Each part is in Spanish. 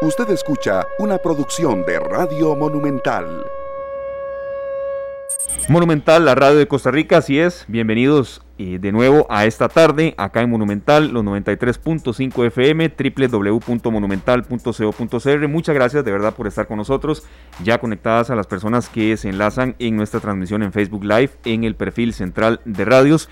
Usted escucha una producción de Radio Monumental. Monumental, la radio de Costa Rica, así es. Bienvenidos eh, de nuevo a esta tarde acá en Monumental, los 93.5 FM, www.monumental.co.cr. Muchas gracias de verdad por estar con nosotros, ya conectadas a las personas que se enlazan en nuestra transmisión en Facebook Live, en el perfil central de radios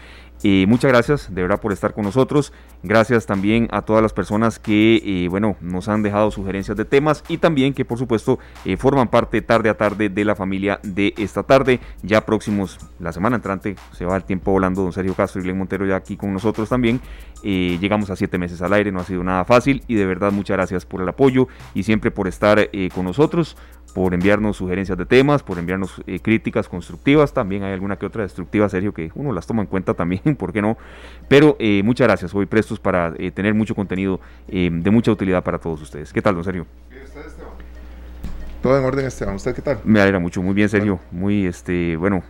muchas gracias de verdad por estar con nosotros. Gracias también a todas las personas que eh, bueno, nos han dejado sugerencias de temas y también que por supuesto eh, forman parte tarde a tarde de la familia de esta tarde. Ya próximos, la semana entrante, se va el tiempo volando, don Sergio Castro y Glenn Montero ya aquí con nosotros también. Eh, llegamos a siete meses al aire, no ha sido nada fácil y de verdad muchas gracias por el apoyo y siempre por estar con nosotros por enviarnos sugerencias de temas, por enviarnos eh, críticas constructivas. También hay alguna que otra destructiva, Sergio, que uno las toma en cuenta también, ¿por qué no? Pero eh, muchas gracias, hoy prestos para eh, tener mucho contenido de mucha utilidad para todos ustedes. ¿Qué tal, don Sergio? Bien, usted, Esteban. Todo en orden, Esteban. ¿Usted qué tal? Me alegra mucho, muy bien, Sergio. Muy, este, bueno,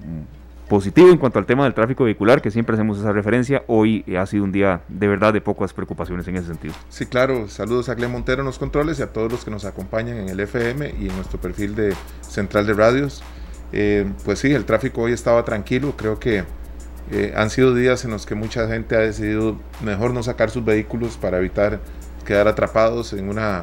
positivo en cuanto al tema del tráfico vehicular, que siempre hacemos esa referencia. Hoy eh, ha sido un día de verdad de pocas preocupaciones en ese sentido. Sí, claro. Saludos a Glen Montero en los controles y a todos los que nos acompañan en el FM y en nuestro perfil de Central de Radios. Eh, pues sí, el tráfico hoy estaba tranquilo. Creo que eh, han sido días en los que mucha gente ha decidido mejor no sacar sus vehículos para evitar quedar atrapados en una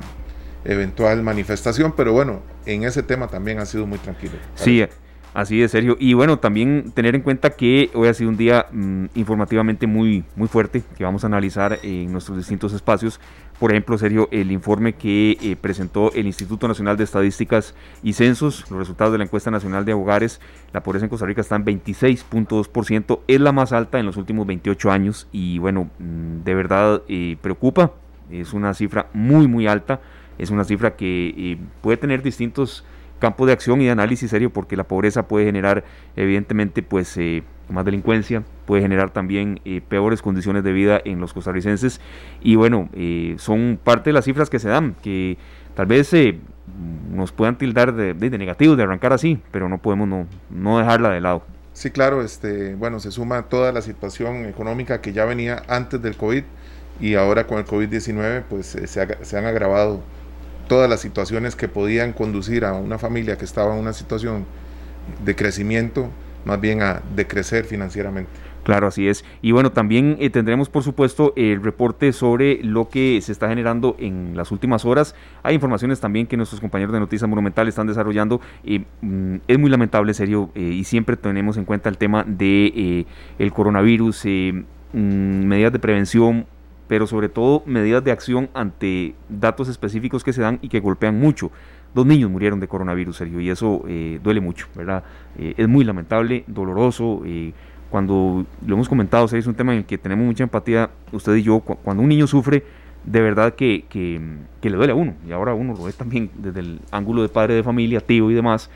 eventual manifestación, pero bueno, en ese tema también ha sido muy tranquilo. Sí, Así es, Sergio. Y bueno, también tener en cuenta que hoy ha sido un día mm, informativamente muy, muy fuerte que vamos a analizar en nuestros distintos espacios. Por ejemplo, Sergio, el informe que eh, presentó el Instituto Nacional de Estadísticas y Censos, los resultados de la encuesta nacional de hogares, la pobreza en Costa Rica está en 26.2%, es la más alta en los últimos 28 años y bueno, mm, de verdad eh, preocupa, es una cifra muy, muy alta, es una cifra que eh, puede tener distintos campo de acción y de análisis serio porque la pobreza puede generar evidentemente pues eh, más delincuencia, puede generar también eh, peores condiciones de vida en los costarricenses y bueno, eh, son parte de las cifras que se dan, que tal vez nos puedan tildar de, negativos, de arrancar así, pero no podemos no, dejarla de lado. Sí, claro, este, bueno, se suma toda la situación económica que ya venía antes del COVID y ahora con el COVID-19 pues se, se han agravado todas las situaciones que podían conducir a una familia que estaba en una situación de crecimiento, más bien a decrecer financieramente. Claro, así es. Y bueno, también eh, tendremos, por supuesto, el reporte sobre lo que se está generando en las últimas horas. Hay informaciones también que nuestros compañeros de Noticias Monumental están desarrollando. y mm, es muy lamentable, serio, eh, y siempre tenemos en cuenta el tema de eh, el coronavirus, mm, medidas de prevención, pero sobre todo medidas de acción ante datos específicos que se dan y que golpean mucho. Dos niños murieron de coronavirus, Sergio, y eso eh, duele mucho, ¿verdad? Eh, es muy lamentable, doloroso. Eh, cuando lo hemos comentado, es un tema en el que tenemos mucha empatía, usted y yo, cuando un niño sufre, de verdad que, que, que, le duele a uno, y ahora uno lo ve también desde el ángulo de padre de familia, tío y demás,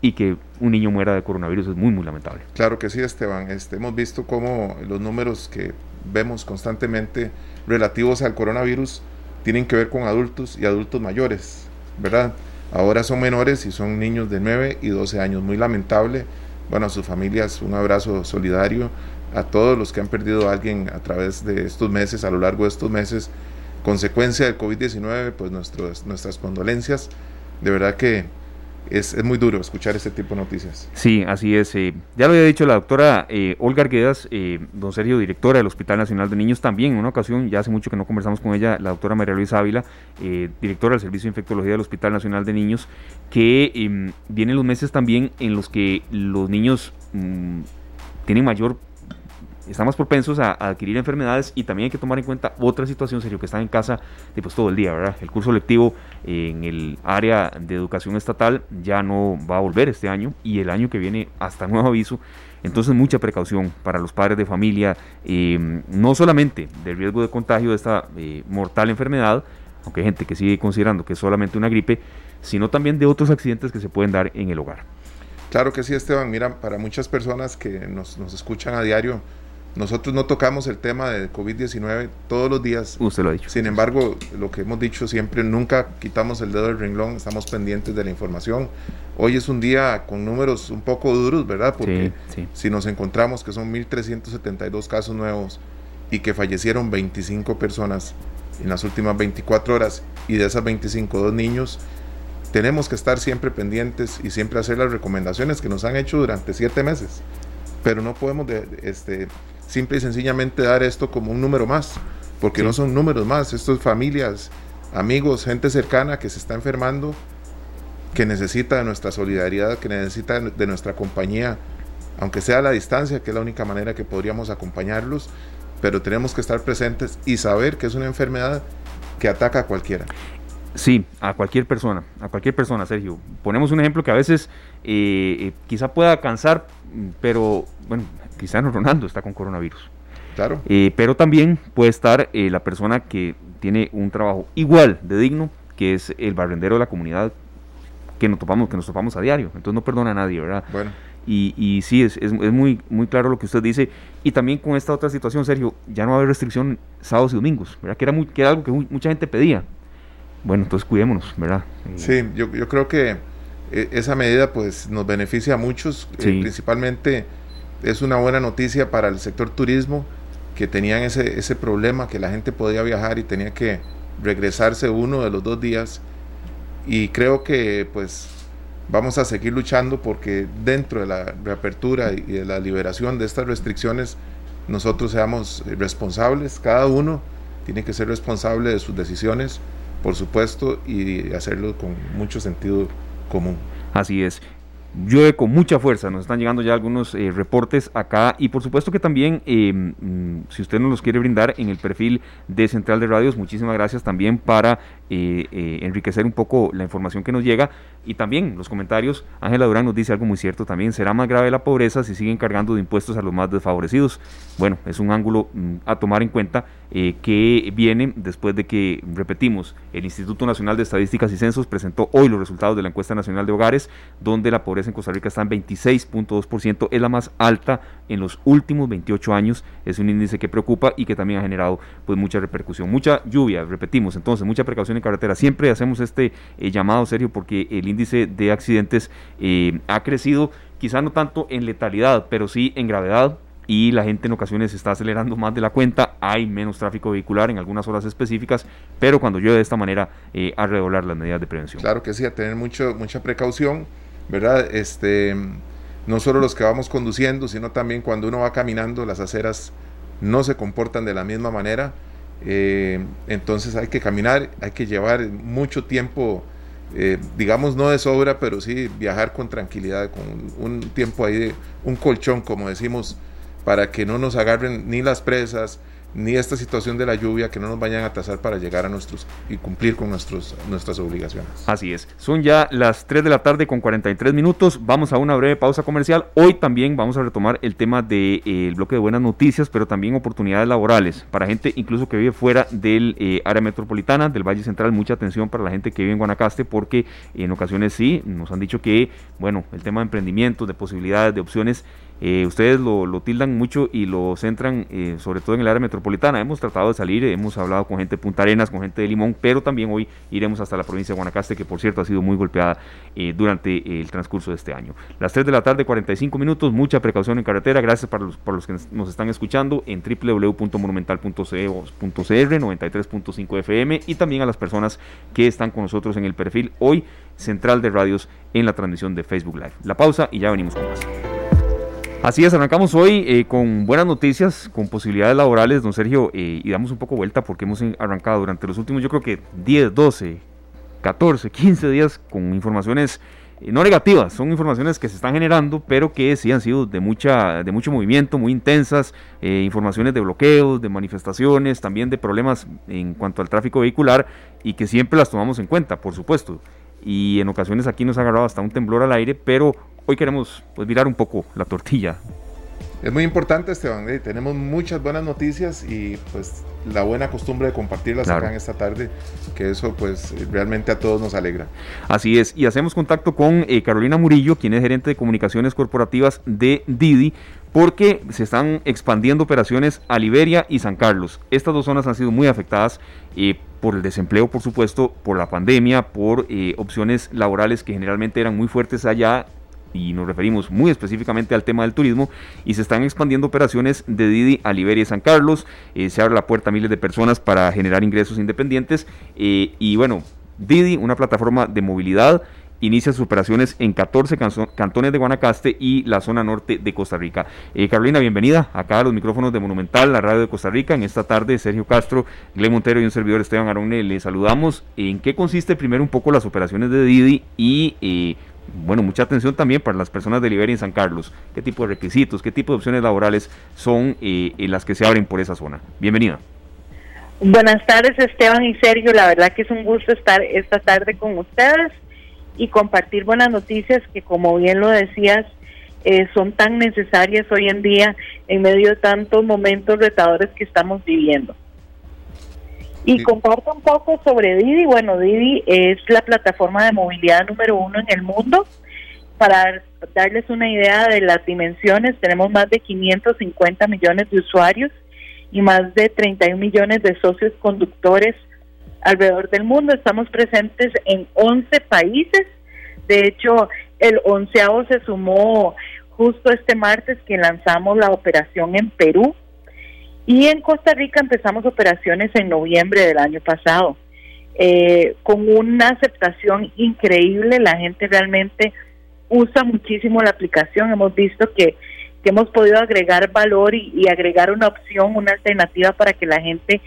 y que un niño muera de coronavirus es muy, muy lamentable. Claro que sí, Esteban. Este, hemos visto cómo los números que vemos constantemente relativos al coronavirus tienen que ver con adultos y adultos mayores, ¿verdad? Ahora son menores y son niños de 9 y 12 años. Muy lamentable. Bueno, a sus familias un abrazo solidario. A todos los que han perdido a alguien a través de estos meses, a lo largo de estos meses, consecuencia del COVID-19, pues nuestros, nuestras condolencias. De verdad que es, muy duro escuchar este tipo de noticias. Sí, así es. Eh, ya lo había dicho la doctora eh, Olga Arguedas, eh, don Sergio, directora del Hospital Nacional de Niños, también en una ocasión, ya hace mucho que no conversamos con ella, la doctora María Luisa Ávila, directora del Servicio de Infectología del Hospital Nacional de Niños, que em, vienen los meses también en los que los niños mm, tienen mayor están más propensos a, adquirir enfermedades y también hay que tomar en cuenta otra situación, serio, que están en casa pues, todo el día, ¿verdad? El curso lectivo en el área de educación estatal ya no va a volver este año y el año que viene hasta nuevo aviso. Entonces mucha precaución para los padres de familia, em, no solamente del riesgo de contagio de esta eh, mortal enfermedad, aunque hay gente que sigue considerando que es solamente una gripe, sino también de otros accidentes que se pueden dar en el hogar. Claro que sí, Esteban. Mira, para muchas personas que nos escuchan a diario, nosotros no tocamos el tema de COVID-19 todos los días. Usted lo ha dicho. Sin embargo, lo que hemos dicho siempre, nunca quitamos el dedo del renglón, estamos pendientes de la información. Hoy es un día con números un poco duros, ¿verdad? Porque si nos encontramos que son 1.372 casos nuevos y que fallecieron 25 personas, en las últimas 24 horas y de esas 25 dos niños, tenemos que estar siempre pendientes y siempre hacer las recomendaciones que nos han hecho durante siete meses. Pero no podemos de, este, simple y sencillamente dar esto como un número más, porque no son números más, esto es familias, amigos, gente cercana que se está enfermando, que necesita de nuestra solidaridad, que necesita de nuestra compañía, aunque sea a la distancia, que es la única manera que podríamos acompañarlos, pero tenemos que estar presentes y saber que es una enfermedad que ataca a cualquiera. Sí, a cualquier persona, a cualquier persona, Sergio. Ponemos un ejemplo que a veces eh, eh, quizá pueda cansar, pero bueno, Cristiano Ronaldo está con coronavirus. Claro. Eh, pero también puede estar la persona que tiene un trabajo igual de digno, que es el barrendero de la comunidad que nos topamos, que nos topamos a diario. Entonces no perdona a nadie, ¿verdad? Bueno. Y, y sí, es, es, muy, muy claro lo que usted dice. Y también con esta otra situación, Sergio, ya no va a haber restricción sábados y domingos, ¿verdad? Que era, muy, que era algo que mucha gente pedía. Bueno, entonces cuidémonos, ¿verdad? Sí, yo, yo creo que eh, esa medida pues nos beneficia a muchos, eh, principalmente es una buena noticia para el sector turismo, que tenían ese, ese problema, que la gente podía viajar y tenía que regresarse uno de los dos días. Y creo que pues vamos a seguir luchando porque dentro de la reapertura y de la liberación de estas restricciones, nosotros seamos responsables, cada uno tiene que ser responsable de sus decisiones por supuesto, y hacerlo con mucho sentido común. Así es llueve con mucha fuerza. Nos están llegando ya algunos eh, reportes acá y por supuesto que también, eh, mm, si usted nos los quiere brindar en el perfil de Central de Radios, muchísimas gracias también para eh, enriquecer un poco la información que nos llega y también los comentarios. Ángela Durán nos dice algo muy cierto también, será más grave la pobreza si siguen cargando de impuestos a los más desfavorecidos. Bueno, es un ángulo mm, a tomar en cuenta que viene después de que, repetimos, el Instituto Nacional de Estadísticas y Censos presentó hoy los resultados de la encuesta nacional de hogares, donde la pobreza en Costa Rica está en 26.2%, es la más alta en los últimos 28 años, es un índice que preocupa y que también ha generado pues mucha repercusión, mucha lluvia, repetimos, entonces mucha precaución en carretera, siempre hacemos este eh, llamado serio porque el índice de accidentes eh, ha crecido, quizá no tanto en letalidad, pero sí en gravedad, y la gente en ocasiones está acelerando más de la cuenta, hay menos tráfico vehicular en algunas horas específicas, pero cuando llueve de esta manera eh, a redoblar las medidas de prevención. Claro que sí, a tener mucho, mucha precaución. ¿verdad? Este, no solo los que vamos conduciendo, sino también cuando uno va caminando, las aceras no se comportan de la misma manera. Eh, entonces hay que caminar, hay que llevar mucho tiempo, eh, digamos no de sobra, pero sí viajar con tranquilidad, con un tiempo ahí, un colchón, como decimos, para que no nos agarren ni las presas, ni esta situación de la lluvia que no nos vayan a atrasar para llegar a nuestros y cumplir con nuestros, nuestras obligaciones. Así es. Son ya las 3 de la tarde con 43 minutos. Vamos a una breve pausa comercial. Hoy también vamos a retomar el tema del de, eh, bloque de buenas noticias, pero también oportunidades laborales para gente incluso que vive fuera del eh, área metropolitana, del Valle Central. Mucha atención para la gente que vive en Guanacaste porque en ocasiones sí, nos han dicho que, bueno, el tema de emprendimientos, de posibilidades, de opciones eh, ustedes lo, tildan mucho y lo centran eh, sobre todo en el área metropolitana. Hemos tratado de salir, hemos hablado con gente de Punta Arenas, con gente de Limón, pero también hoy iremos hasta la provincia de Guanacaste, que por cierto ha sido muy golpeada eh, durante el transcurso de este año. Las 3 de la tarde, 45 minutos, mucha precaución en carretera. Gracias para los que nos están escuchando en www.monumental.cr 93.5 FM y también a las personas que están con nosotros en el perfil hoy Central de Radios en la transmisión de Facebook Live. La pausa y ya venimos con más. Así es, arrancamos hoy eh, con buenas noticias, con posibilidades laborales, don Sergio, eh, y damos un poco vuelta porque hemos arrancado durante los últimos, yo creo que 10, 12, 14, 15 días con informaciones eh, no negativas, son informaciones que se están generando, pero que sí han sido de, mucha, de mucho movimiento, muy intensas, informaciones de bloqueos, de manifestaciones, también de problemas en cuanto al tráfico vehicular y que siempre las tomamos en cuenta, por supuesto y en ocasiones aquí nos ha agarrado hasta un temblor al aire, pero hoy queremos pues virar un poco la tortilla. Es muy importante, Esteban. Eh, tenemos muchas buenas noticias y pues la buena costumbre de compartirlas acá en esta tarde, que eso pues realmente a todos nos alegra. Así es, y hacemos contacto con eh, Carolina Murillo, quien es gerente de comunicaciones corporativas de Didi, porque se están expandiendo operaciones a Liberia y San Carlos. Estas dos zonas han sido muy afectadas eh, por el desempleo, por supuesto, por la pandemia, por opciones laborales que generalmente eran muy fuertes allá y nos referimos muy específicamente al tema del turismo, y se están expandiendo operaciones de Didi a Liberia y San Carlos, eh, se abre la puerta a miles de personas para generar ingresos independientes, eh, y bueno, Didi, una plataforma de movilidad, inicia sus operaciones en 14 cantones de Guanacaste y la zona norte de Costa Rica. Eh, Carolina, bienvenida acá a los micrófonos de Monumental, la radio de Costa Rica. En esta tarde, Sergio Castro, Glen Montero y un servidor Esteban Arone, le saludamos. ¿En qué consiste primero un poco las operaciones de Didi y, bueno, mucha atención también para las personas de Liberia y San Carlos? ¿Qué tipo de requisitos, qué tipo de opciones laborales son eh, las que se abren por esa zona? Bienvenida. Buenas tardes Esteban y Sergio, la verdad que es un gusto estar esta tarde con ustedes y compartir buenas noticias que como bien lo decías, eh, son tan necesarias hoy en día en medio de tantos momentos retadores que estamos viviendo. Y comparto un poco sobre Didi. Bueno, Didi es la plataforma de movilidad número uno en el mundo. Para darles una idea de las dimensiones, tenemos más de 550 millones de usuarios y más de 31 millones de socios conductores alrededor del mundo. Estamos presentes en 11 países. De hecho, el onceavo se sumó justo este martes que lanzamos la operación en Perú. Y en Costa Rica empezamos operaciones en noviembre del año pasado. Eh, con una aceptación increíble, la gente realmente usa muchísimo la aplicación. Hemos visto que, hemos podido agregar valor y agregar una opción, una alternativa para que la gente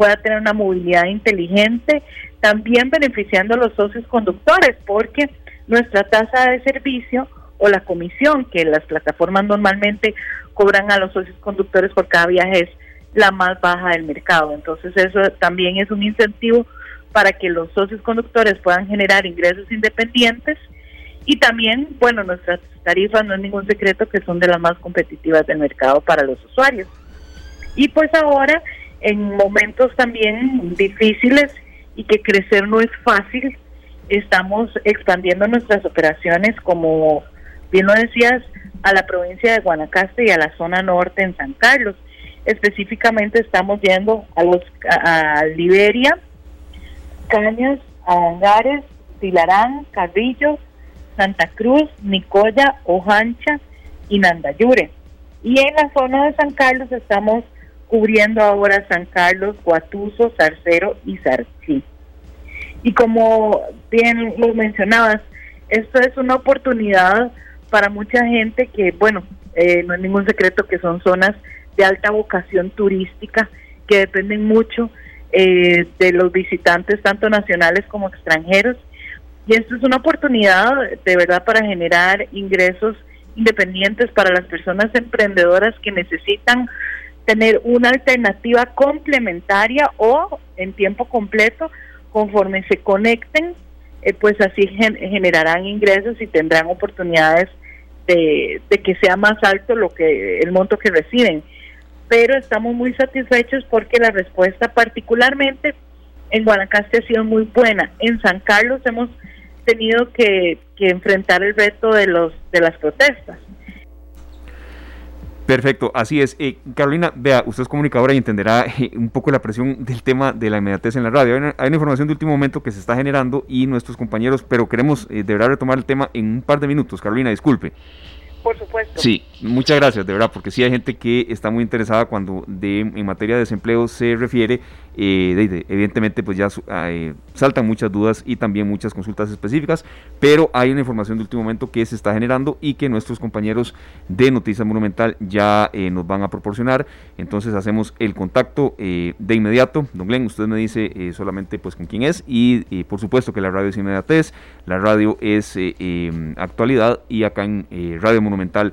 pueda tener una movilidad inteligente, también beneficiando a los socios conductores, porque nuestra tasa de servicio o la comisión que las plataformas normalmente cobran a los socios conductores por cada viaje es la más baja del mercado. Entonces eso también es un incentivo para que los socios conductores puedan generar ingresos independientes y también, bueno, nuestras tarifas no es ningún secreto que son de las más competitivas del mercado para los usuarios. Y pues ahora en momentos también difíciles y que crecer no es fácil. Estamos expandiendo nuestras operaciones, como bien lo decías, a la provincia de Guanacaste y a la zona norte en San Carlos. Específicamente estamos yendo a los a, Liberia, Cañas, Angares, Tilarán, Carrillo, Santa Cruz, Nicoya, Ojancha y Nandayure. Y en la zona de San Carlos estamos cubriendo ahora San Carlos, Guatuso, Zarcero y Zarcí. Y como bien lo mencionabas, esto es una oportunidad para mucha gente que, bueno, eh, no es ningún secreto que son zonas de alta vocación turística que dependen mucho eh, de los visitantes, tanto nacionales como extranjeros. Y esto es una oportunidad de verdad para generar ingresos independientes para las personas emprendedoras que necesitan tener una alternativa complementaria o en tiempo completo conforme se conecten, eh, pues así generarán ingresos y tendrán oportunidades de, que sea más alto lo que el monto que reciben. Pero estamos muy satisfechos porque la respuesta particularmente en Guanacaste ha sido muy buena. En San Carlos hemos tenido que, que enfrentar el reto de los de las protestas Perfecto, así es. Eh, Carolina, vea, usted es comunicadora y entenderá eh, un poco la presión del tema de la inmediatez en la radio. Hay una, información de último momento que se está generando y nuestros compañeros, pero queremos eh, de verdad retomar el tema en un par de minutos. Carolina, disculpe. Por supuesto. Sí, muchas gracias, de verdad, porque sí hay gente que está muy interesada cuando de, en materia de desempleo se refiere eh, evidentemente pues ya eh, saltan muchas dudas y también muchas consultas específicas, pero hay una información de último momento que se está generando y que nuestros compañeros de Noticias Monumental ya eh, nos van a proporcionar. Entonces hacemos el contacto de inmediato. Don Glenn, usted me dice solamente pues con quién es y por supuesto que la radio es inmediatez, la radio es em, actualidad y acá en Radio Monumental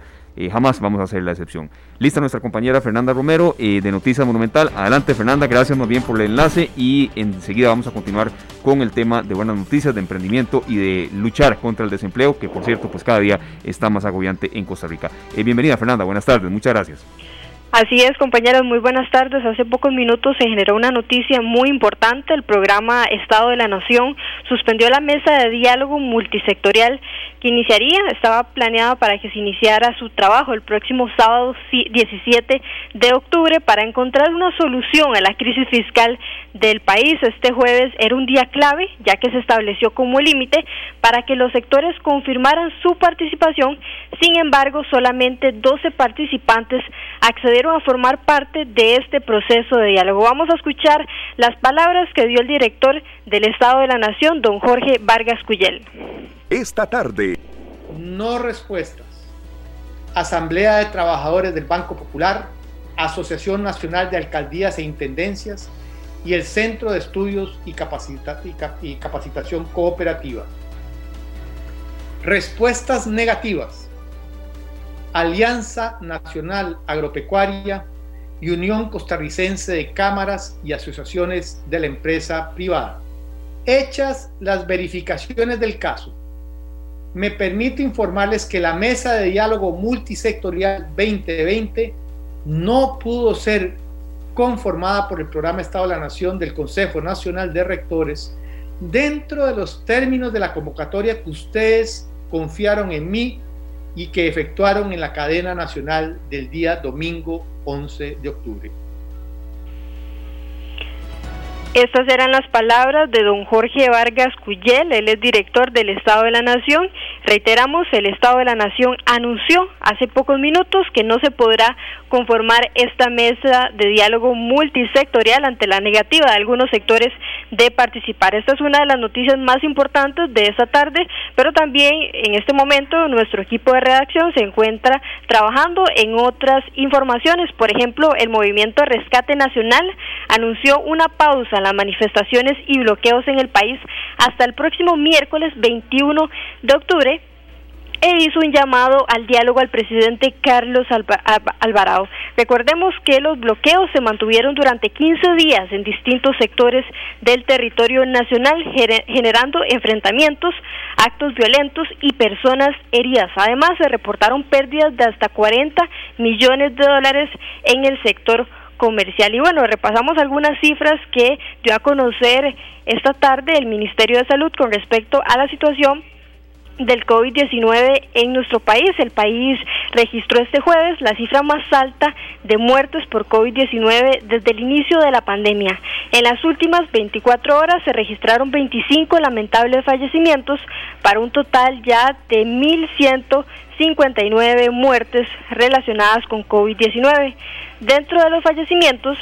jamás vamos a hacer la excepción. Lista nuestra compañera Fernanda Romero eh, de Noticias Monumental. Adelante Fernanda, gracias más bien por el enlace y enseguida vamos a continuar con el tema de buenas noticias, de emprendimiento y de luchar contra el desempleo, que por cierto pues cada día está más agobiante en Costa Rica. Eh, bienvenida Fernanda, buenas tardes, muchas gracias. Así es, compañeros, muy buenas tardes. Hace pocos minutos se generó una noticia muy importante. El programa Estado de la Nación suspendió la mesa de diálogo multisectorial que iniciaría, estaba planeada para que se iniciara su trabajo el próximo sábado 17 de octubre para encontrar una solución a la crisis fiscal del país. Este jueves era un día clave, ya que se estableció como límite para que los sectores confirmaran su participación. Sin embargo, solamente 12 participantes accedieron a formar parte de este proceso de diálogo. Vamos a escuchar las palabras que dio el director del Estado de la Nación, don Jorge Vargas Cuyel. Esta tarde. No respuestas. Asamblea de Trabajadores del Banco Popular, Asociación Nacional de Alcaldías e Intendencias y el Centro de Estudios y, y Capacitación Cooperativa. Respuestas negativas Alianza Nacional Agropecuaria y Unión Costarricense de Cámaras y Asociaciones de la Empresa Privada. Hechas las verificaciones del caso, me permito informarles que la Mesa de Diálogo Multisectorial 2020 no pudo ser conformada por el Programa Estado de la Nación del Consejo Nacional de Rectores dentro de los términos de la convocatoria que ustedes confiaron en mí y que efectuaron en la cadena nacional del día domingo 11 de octubre. Estas eran las palabras de don Jorge Vargas Cuyel, él es director del Estado de la Nación. Reiteramos, el Estado de la Nación anunció hace pocos minutos que no se podrá conformar esta mesa de diálogo multisectorial ante la negativa de algunos sectores de participar. Esta es una de las noticias más importantes de esta tarde, pero también en este momento nuestro equipo de redacción se encuentra trabajando en otras informaciones. Por ejemplo, el Movimiento Rescate Nacional anunció una pausa manifestaciones y bloqueos en el país hasta el próximo miércoles 21 de octubre e hizo un llamado al diálogo al presidente Carlos Alvarado. Recordemos que los bloqueos se mantuvieron durante 15 días en distintos sectores del territorio nacional, generando enfrentamientos, actos violentos y personas heridas. Además, se reportaron pérdidas de hasta 40 millones de dólares en el sector comercial. Y bueno, repasamos algunas cifras que dio a conocer esta tarde el Ministerio de Salud con respecto a la situación del COVID-19 en nuestro país. El país registró este jueves la cifra más alta de muertes por COVID-19 desde el inicio de la pandemia. En las últimas 24 horas se registraron 25 lamentables fallecimientos para un total ya de 1.159 muertes relacionadas con COVID-19. Dentro de los fallecimientos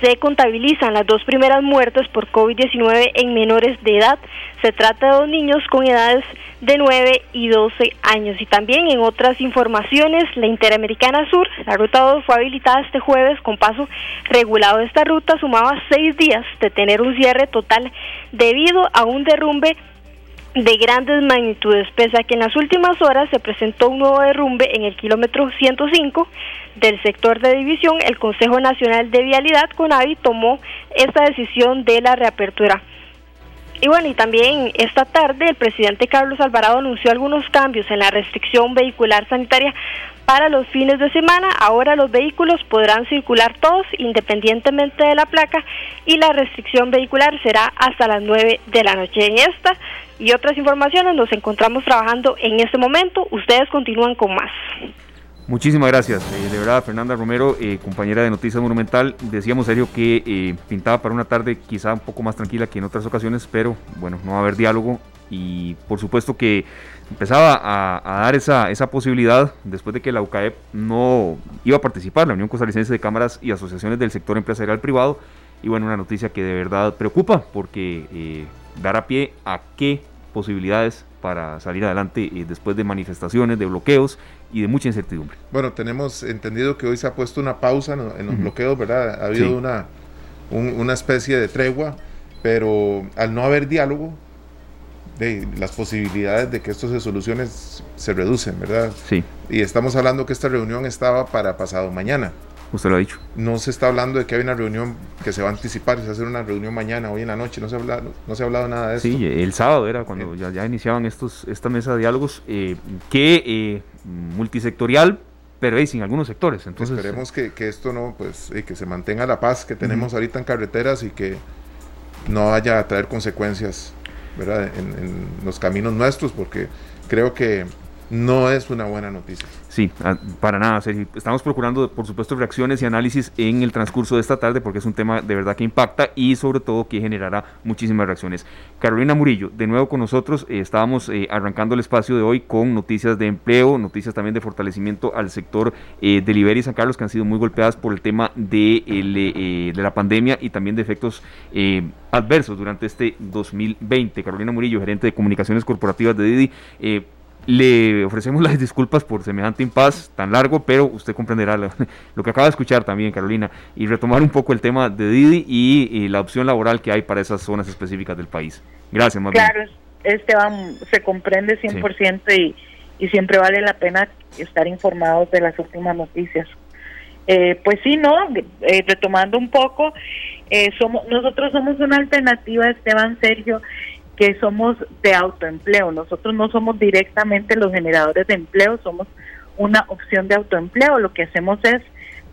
se contabilizan las dos primeras muertes por COVID-19 en menores de edad. Se trata de dos niños con edades de 9 y 12 años. Y también en otras informaciones, la Interamericana Sur, la ruta 2 fue habilitada este jueves con paso regulado. Esta ruta sumaba seis días de tener un cierre total debido a un derrumbe de grandes magnitudes, pese a que en las últimas horas se presentó un nuevo derrumbe en el kilómetro 105 del sector de división, el Consejo Nacional de Vialidad, CONAVI, tomó esta decisión de la reapertura. Y bueno, y también esta tarde el presidente Carlos Alvarado anunció algunos cambios en la restricción vehicular sanitaria para los fines de semana. Ahora los vehículos podrán circular todos independientemente de la placa y la restricción vehicular será hasta las 9 de la noche. En esta y otras informaciones nos encontramos trabajando en este momento. Ustedes continúan con más. Muchísimas gracias. Eh, de verdad, Fernanda Romero, eh, compañera de Noticias Monumental, decíamos serio que eh, pintaba para una tarde quizá un poco más tranquila que en otras ocasiones, pero bueno, no va a haber diálogo y por supuesto que empezaba a, dar esa, esa, posibilidad después de que la UCAEP no iba a participar, la Unión Costarricense de Cámaras y Asociaciones del Sector Empresarial Privado, y bueno, una noticia que de verdad preocupa porque dará pie a qué posibilidades para salir adelante después de manifestaciones, de bloqueos y de mucha incertidumbre. Bueno, tenemos entendido que hoy se ha puesto una pausa en, los bloqueos, ¿verdad? Ha habido una, una especie de tregua, pero al no haber diálogo, de, las posibilidades de que esto se solucione se reducen, ¿verdad? Sí. Y estamos hablando que esta reunión estaba para pasado mañana. Usted lo ha dicho. No se está hablando de que hay una reunión que se va a anticipar, se va a hacer una reunión mañana, hoy en la noche, no se ha hablado, no se ha hablado nada de eso. Sí, el sábado era cuando ya, ya, iniciaban estos, esta mesa de diálogos, eh, que eh, multisectorial, pero sin algunos sectores. Entonces, Esperemos que, que esto no, pues, que se mantenga la paz que tenemos ahorita en carreteras y que no vaya a traer consecuencias ¿verdad? En, en los caminos nuestros, porque creo que no es una buena noticia. Sí, ah, para nada, Estamos procurando, por supuesto, reacciones y análisis en el transcurso de esta tarde porque es un tema de verdad que impacta y sobre todo que generará muchísimas reacciones. Carolina Murillo, de nuevo con nosotros, eh, estábamos eh, arrancando el espacio de hoy con noticias de empleo, noticias también de fortalecimiento al sector eh, de Liberia y San Carlos que han sido muy golpeadas por el tema de, de la pandemia y también de efectos adversos durante este 2020. Carolina Murillo, gerente de comunicaciones corporativas de Didi. Le ofrecemos las disculpas por semejante impas tan largo, pero usted comprenderá lo, que acaba de escuchar también, Carolina, y retomar un poco el tema de Didi y, la opción laboral que hay para esas zonas específicas del país. Gracias, más Claro, Esteban, se comprende 100% y, y siempre vale la pena estar informados de las últimas noticias. Eh, pues sí, no, eh, retomando un poco, eh, somos nosotros somos una alternativa, Esteban Sergio, que somos de autoempleo. Nosotros no somos directamente los generadores de empleo, somos una opción de autoempleo. Lo que hacemos es,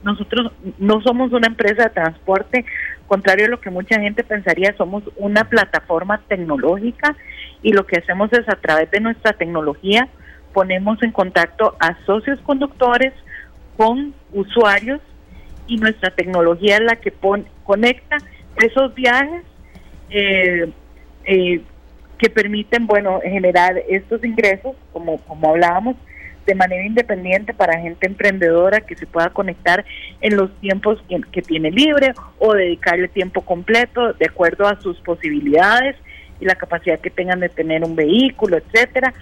nosotros no somos una empresa de transporte, contrario a lo que mucha gente pensaría, somos una plataforma tecnológica y lo que hacemos es a través de nuestra tecnología ponemos en contacto a socios conductores con usuarios y nuestra tecnología es la que conecta esos viajes eh, eh, que permiten, bueno, generar estos ingresos, como, como hablábamos, de manera independiente para gente emprendedora que se pueda conectar en los tiempos que, tiene libre o dedicarle tiempo completo de acuerdo a sus posibilidades y la capacidad que tengan de tener un vehículo, etcétera.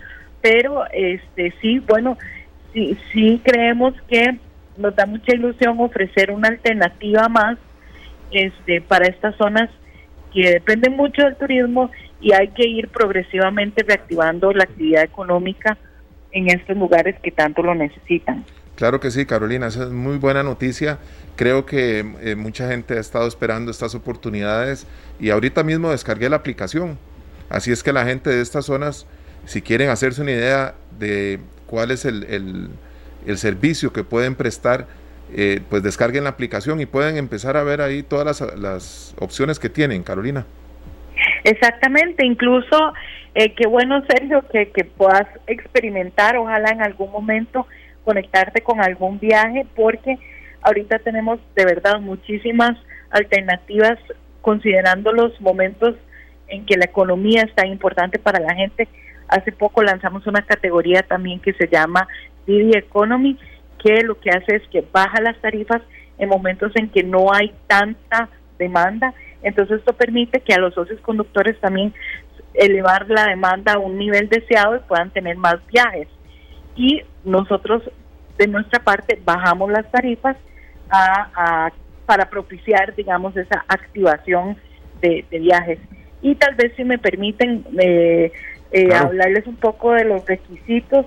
Pero este sí, bueno, sí, sí creemos que nos da mucha ilusión ofrecer una alternativa más este para estas zonas que dependen mucho del turismo y hay que ir progresivamente reactivando la actividad económica en estos lugares que tanto lo necesitan. Claro que sí, Carolina, esa es muy buena noticia. Creo que eh, mucha gente ha estado esperando estas oportunidades y ahorita mismo descargué la aplicación. Así es que la gente de estas zonas, si quieren hacerse una idea de cuál es el, servicio que pueden prestar, eh, pues descarguen la aplicación y pueden empezar a ver ahí todas las, las opciones que tienen, Carolina. Exactamente, incluso eh, qué bueno Sergio que, puedas experimentar, ojalá en algún momento conectarte con algún viaje, porque ahorita tenemos de verdad muchísimas alternativas considerando los momentos en que la economía está importante para la gente. Hace poco lanzamos una categoría también que se llama Didi Economy, que lo que hace es que baja las tarifas en momentos en que no hay tanta demanda entonces esto permite que a los socios conductores también elevar la demanda a un nivel deseado y puedan tener más viajes. Y nosotros de nuestra parte bajamos las tarifas para propiciar, digamos, esa activación de, viajes. Y tal vez si me permiten eh, eh, hablarles un poco de los requisitos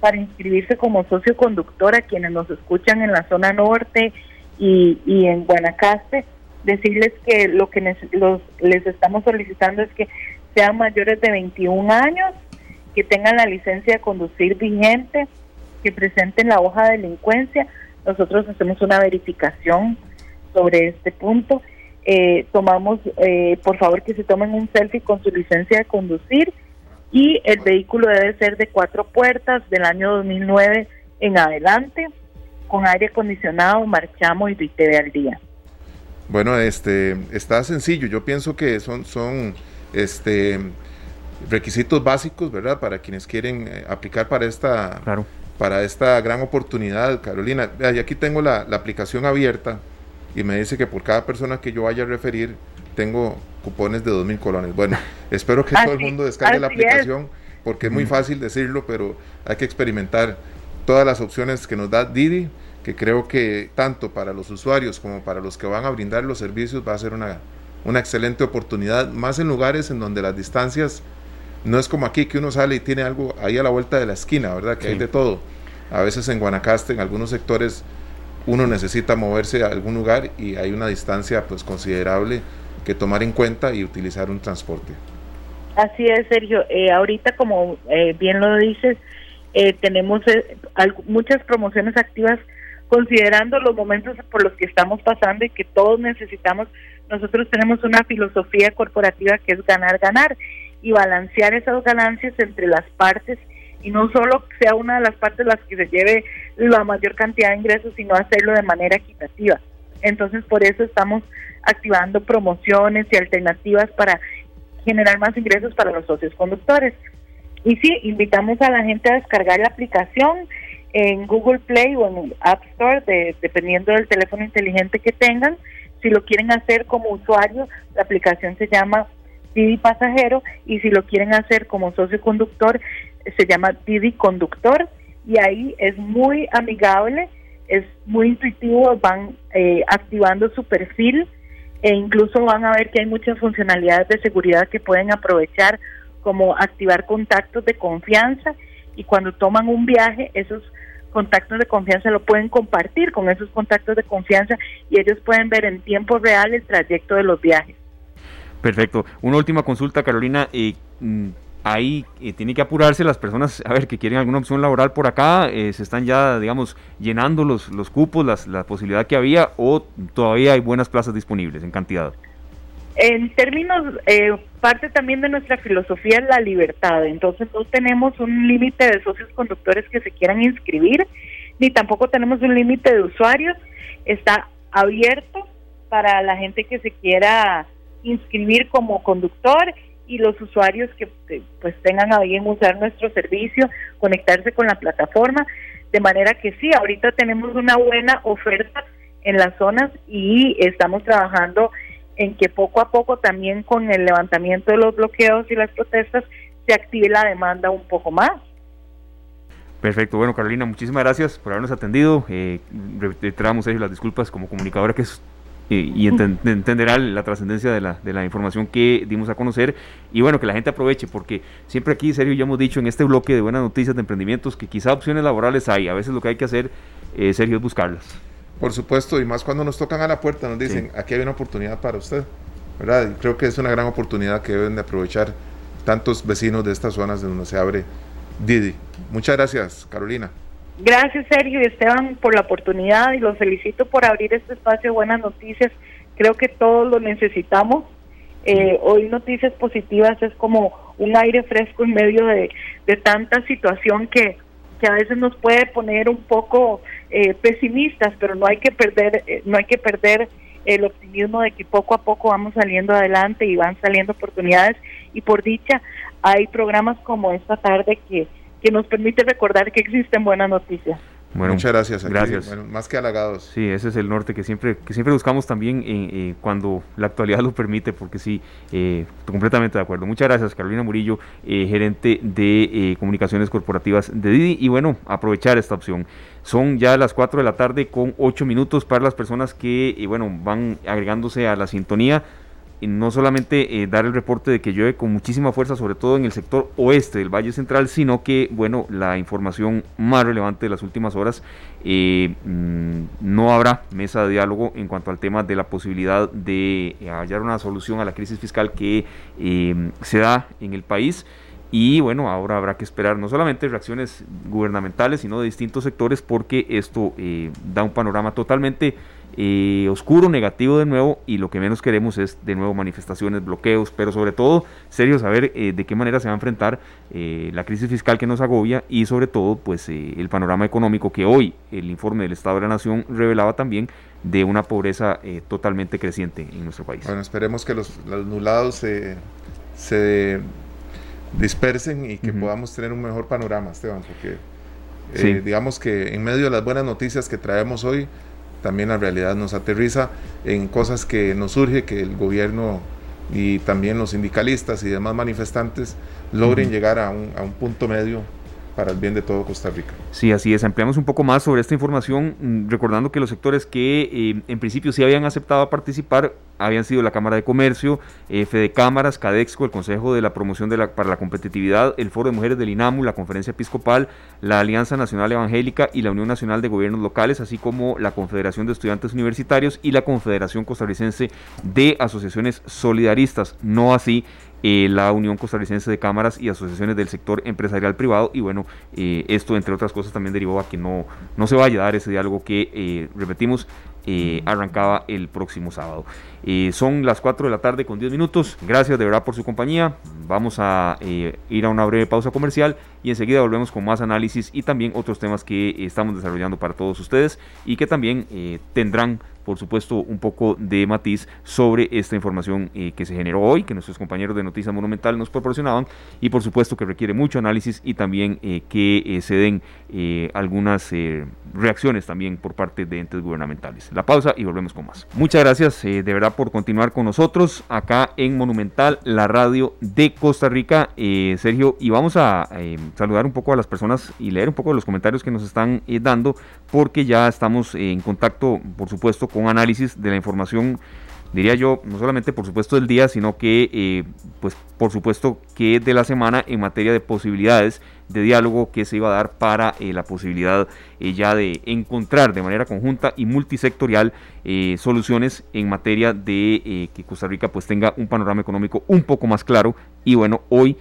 para inscribirse como socio conductor a quienes nos escuchan en la zona norte y, y en Guanacaste decirles que lo que les estamos solicitando es que sean mayores de 21 años, que tengan la licencia de conducir vigente, que presenten la hoja de delincuencia. Nosotros hacemos una verificación sobre este punto. Eh, tomamos, eh, por favor, que se tomen un selfie con su licencia de conducir y el vehículo debe ser de cuatro puertas del año 2009 en adelante, con aire acondicionado, marchamo y TV al día. Bueno, este está sencillo. Yo pienso que son, son este requisitos básicos, ¿verdad? Para quienes quieren eh, aplicar para esta, para esta gran oportunidad, Carolina. Y aquí tengo la, aplicación abierta y me dice que por cada persona que yo vaya a referir tengo cupones de dos mil colones. Bueno, espero que todo el mundo descargue la aplicación porque es muy fácil decirlo, pero hay que experimentar todas las opciones que nos da Didi que creo que tanto para los usuarios como para los que van a brindar los servicios va a ser una, una excelente oportunidad, más en lugares en donde las distancias no es como aquí que uno sale y tiene algo ahí a la vuelta de la esquina, ¿verdad? Que hay de todo. A veces en Guanacaste, en algunos sectores, uno necesita moverse a algún lugar y hay una distancia pues considerable que tomar en cuenta y utilizar un transporte. Así es, Sergio. Eh, ahorita, como eh, bien lo dices, Eh, tenemos eh, muchas promociones activas considerando los momentos por los que estamos pasando y que todos necesitamos. Nosotros tenemos una filosofía corporativa que es ganar, ganar y balancear esas ganancias entre las partes y no solo sea una de las partes las que se lleve la mayor cantidad de ingresos, sino hacerlo de manera equitativa. Entonces, por eso estamos activando promociones y alternativas para generar más ingresos para los socios conductores. Y sí, invitamos a la gente a descargar la aplicación en Google Play o en App Store, dependiendo del teléfono inteligente que tengan. Si lo quieren hacer como usuario, la aplicación se llama Didi Pasajero y si lo quieren hacer como socio conductor, se llama Didi Conductor y ahí es muy amigable, es muy intuitivo, van eh, activando su perfil e incluso van a ver que hay muchas funcionalidades de seguridad que pueden aprovechar como activar contactos de confianza y cuando toman un viaje esos contactos de confianza lo pueden compartir con esos contactos de confianza y ellos pueden ver en tiempo real el trayecto de los viajes. Perfecto. Una última consulta, Carolina. Mm, ahí eh, tiene que apurarse las personas, a ver, que quieren alguna opción laboral por acá, eh, se están ya, digamos, llenando los, los cupos, las, la posibilidad que había, o todavía hay buenas plazas disponibles en cantidad. En términos, eh, parte también de nuestra filosofía es la libertad, entonces no tenemos un límite de socios conductores que se quieran inscribir, ni tampoco tenemos un límite de usuarios, está abierto para la gente que se quiera inscribir como conductor y los usuarios que, pues tengan a bien usar nuestro servicio, conectarse con la plataforma, de manera que sí, ahorita tenemos una buena oferta en las zonas y estamos trabajando en que poco a poco también con el levantamiento de los bloqueos y las protestas se active la demanda un poco más. Perfecto, bueno Carolina, muchísimas gracias por habernos atendido. Eh, reiteramos las disculpas como comunicadora que es y, entenderá la trascendencia de la, de la información que dimos a conocer y bueno, que la gente aproveche porque siempre aquí, serio, ya hemos dicho en este bloque de buenas noticias de emprendimientos que quizá opciones laborales hay, a veces lo que hay que hacer, eh, Sergio, es buscarlas. Por supuesto, y más cuando nos tocan a la puerta, nos dicen, aquí hay una oportunidad para usted, ¿verdad? Y creo que es una gran oportunidad que deben de aprovechar tantos vecinos de estas zonas donde se abre Didi. Muchas gracias, Carolina. Gracias, Sergio y Esteban, por la oportunidad y los felicito por abrir este espacio de buenas noticias. Creo que todos lo necesitamos. Eh, hoy noticias positivas es como un aire fresco en medio de, tanta situación que, que, a veces nos puede poner un poco eh, pesimistas, pero no hay que perder, eh, no hay que perder el optimismo de que poco a poco vamos saliendo adelante y van saliendo oportunidades y por dicha hay programas como esta tarde que que nos permite recordar que existen buenas noticias. Bueno, Muchas gracias. gracias. Bueno, más que halagados. Sí, ese es el norte que siempre, que siempre buscamos también eh, eh, cuando la actualidad lo permite, porque sí, eh, completamente de acuerdo. Muchas gracias, Carolina Murillo, gerente de comunicaciones corporativas de Didi. Y bueno, aprovechar esta opción. Son ya las 4 de la tarde con 8 minutos para las personas que, bueno, van agregándose a la sintonía no solamente eh, dar el reporte de que llueve con muchísima fuerza, sobre todo en el sector oeste del Valle Central, sino que, bueno, la información más relevante de las últimas horas, eh, mm, no habrá mesa de diálogo en cuanto al tema de la posibilidad de eh, hallar una solución a la crisis fiscal que se da en el país. Y bueno, ahora habrá que esperar no solamente reacciones gubernamentales, sino de distintos sectores, porque esto da un panorama totalmente eh, oscuro, negativo de nuevo, y lo que menos queremos es de nuevo manifestaciones, bloqueos, pero sobre todo, serio, saber eh, de qué manera se va a enfrentar eh, la crisis fiscal que nos agobia y sobre todo, pues el panorama económico que hoy el informe del Estado de la Nación revelaba también de una pobreza totalmente creciente en nuestro país. Bueno, esperemos que los, los nulados se, se dispersen y que podamos tener un mejor panorama, Esteban, porque digamos que en medio de las buenas noticias que traemos hoy, también la realidad nos aterriza en cosas que nos surge que el gobierno y también los sindicalistas y demás manifestantes logren llegar a un, a un punto medio para el bien de todo Costa Rica. Sí, así es. Ampliamos un poco más sobre esta información, mm, recordando que los sectores que eh, en principio sí habían aceptado participar habían sido la Cámara de Comercio, eh, Fede Cámaras, Cadexco, el Consejo de la Promoción de la, para la Competitividad, el Foro de Mujeres del INAMU, la Conferencia Episcopal, la Alianza Nacional Evangélica y la Unión Nacional de Gobiernos Locales, así como la Confederación de Estudiantes Universitarios y la Confederación Costarricense de Asociaciones Solidaristas. No así eh, la Unión Costarricense de Cámaras y Asociaciones del Sector Empresarial Privado. Y bueno, eh, esto entre otras cosas también derivó a que no, no se vaya a dar ese diálogo que, repetimos, arrancaba el próximo sábado. Son las 4 de la tarde con 10 minutos. Gracias de verdad por su compañía. Vamos a ir a una breve pausa comercial y enseguida volvemos con más análisis y también otros temas que estamos desarrollando para todos ustedes y que también tendrán por supuesto, un poco de matiz sobre esta información eh, que se generó hoy, que nuestros compañeros de Noticias Monumental nos proporcionaban, y por supuesto que requiere mucho análisis y también eh, que eh, se den algunas reacciones también por parte de entes gubernamentales. La pausa y volvemos con más. Muchas gracias de verdad por continuar con nosotros acá en Monumental, la radio de Costa Rica, Sergio, y vamos a saludar un poco a las personas y leer un poco los comentarios que nos están dando, porque ya estamos en contacto, por supuesto, con análisis de la información, diría yo, no solamente por supuesto del día, sino que eh, pues por supuesto que de la semana en materia de posibilidades de diálogo que se iba a dar para eh, la posibilidad eh, ya de encontrar de manera conjunta y multisectorial soluciones en materia de que Costa Rica pues tenga un panorama económico un poco más claro. Y bueno hoy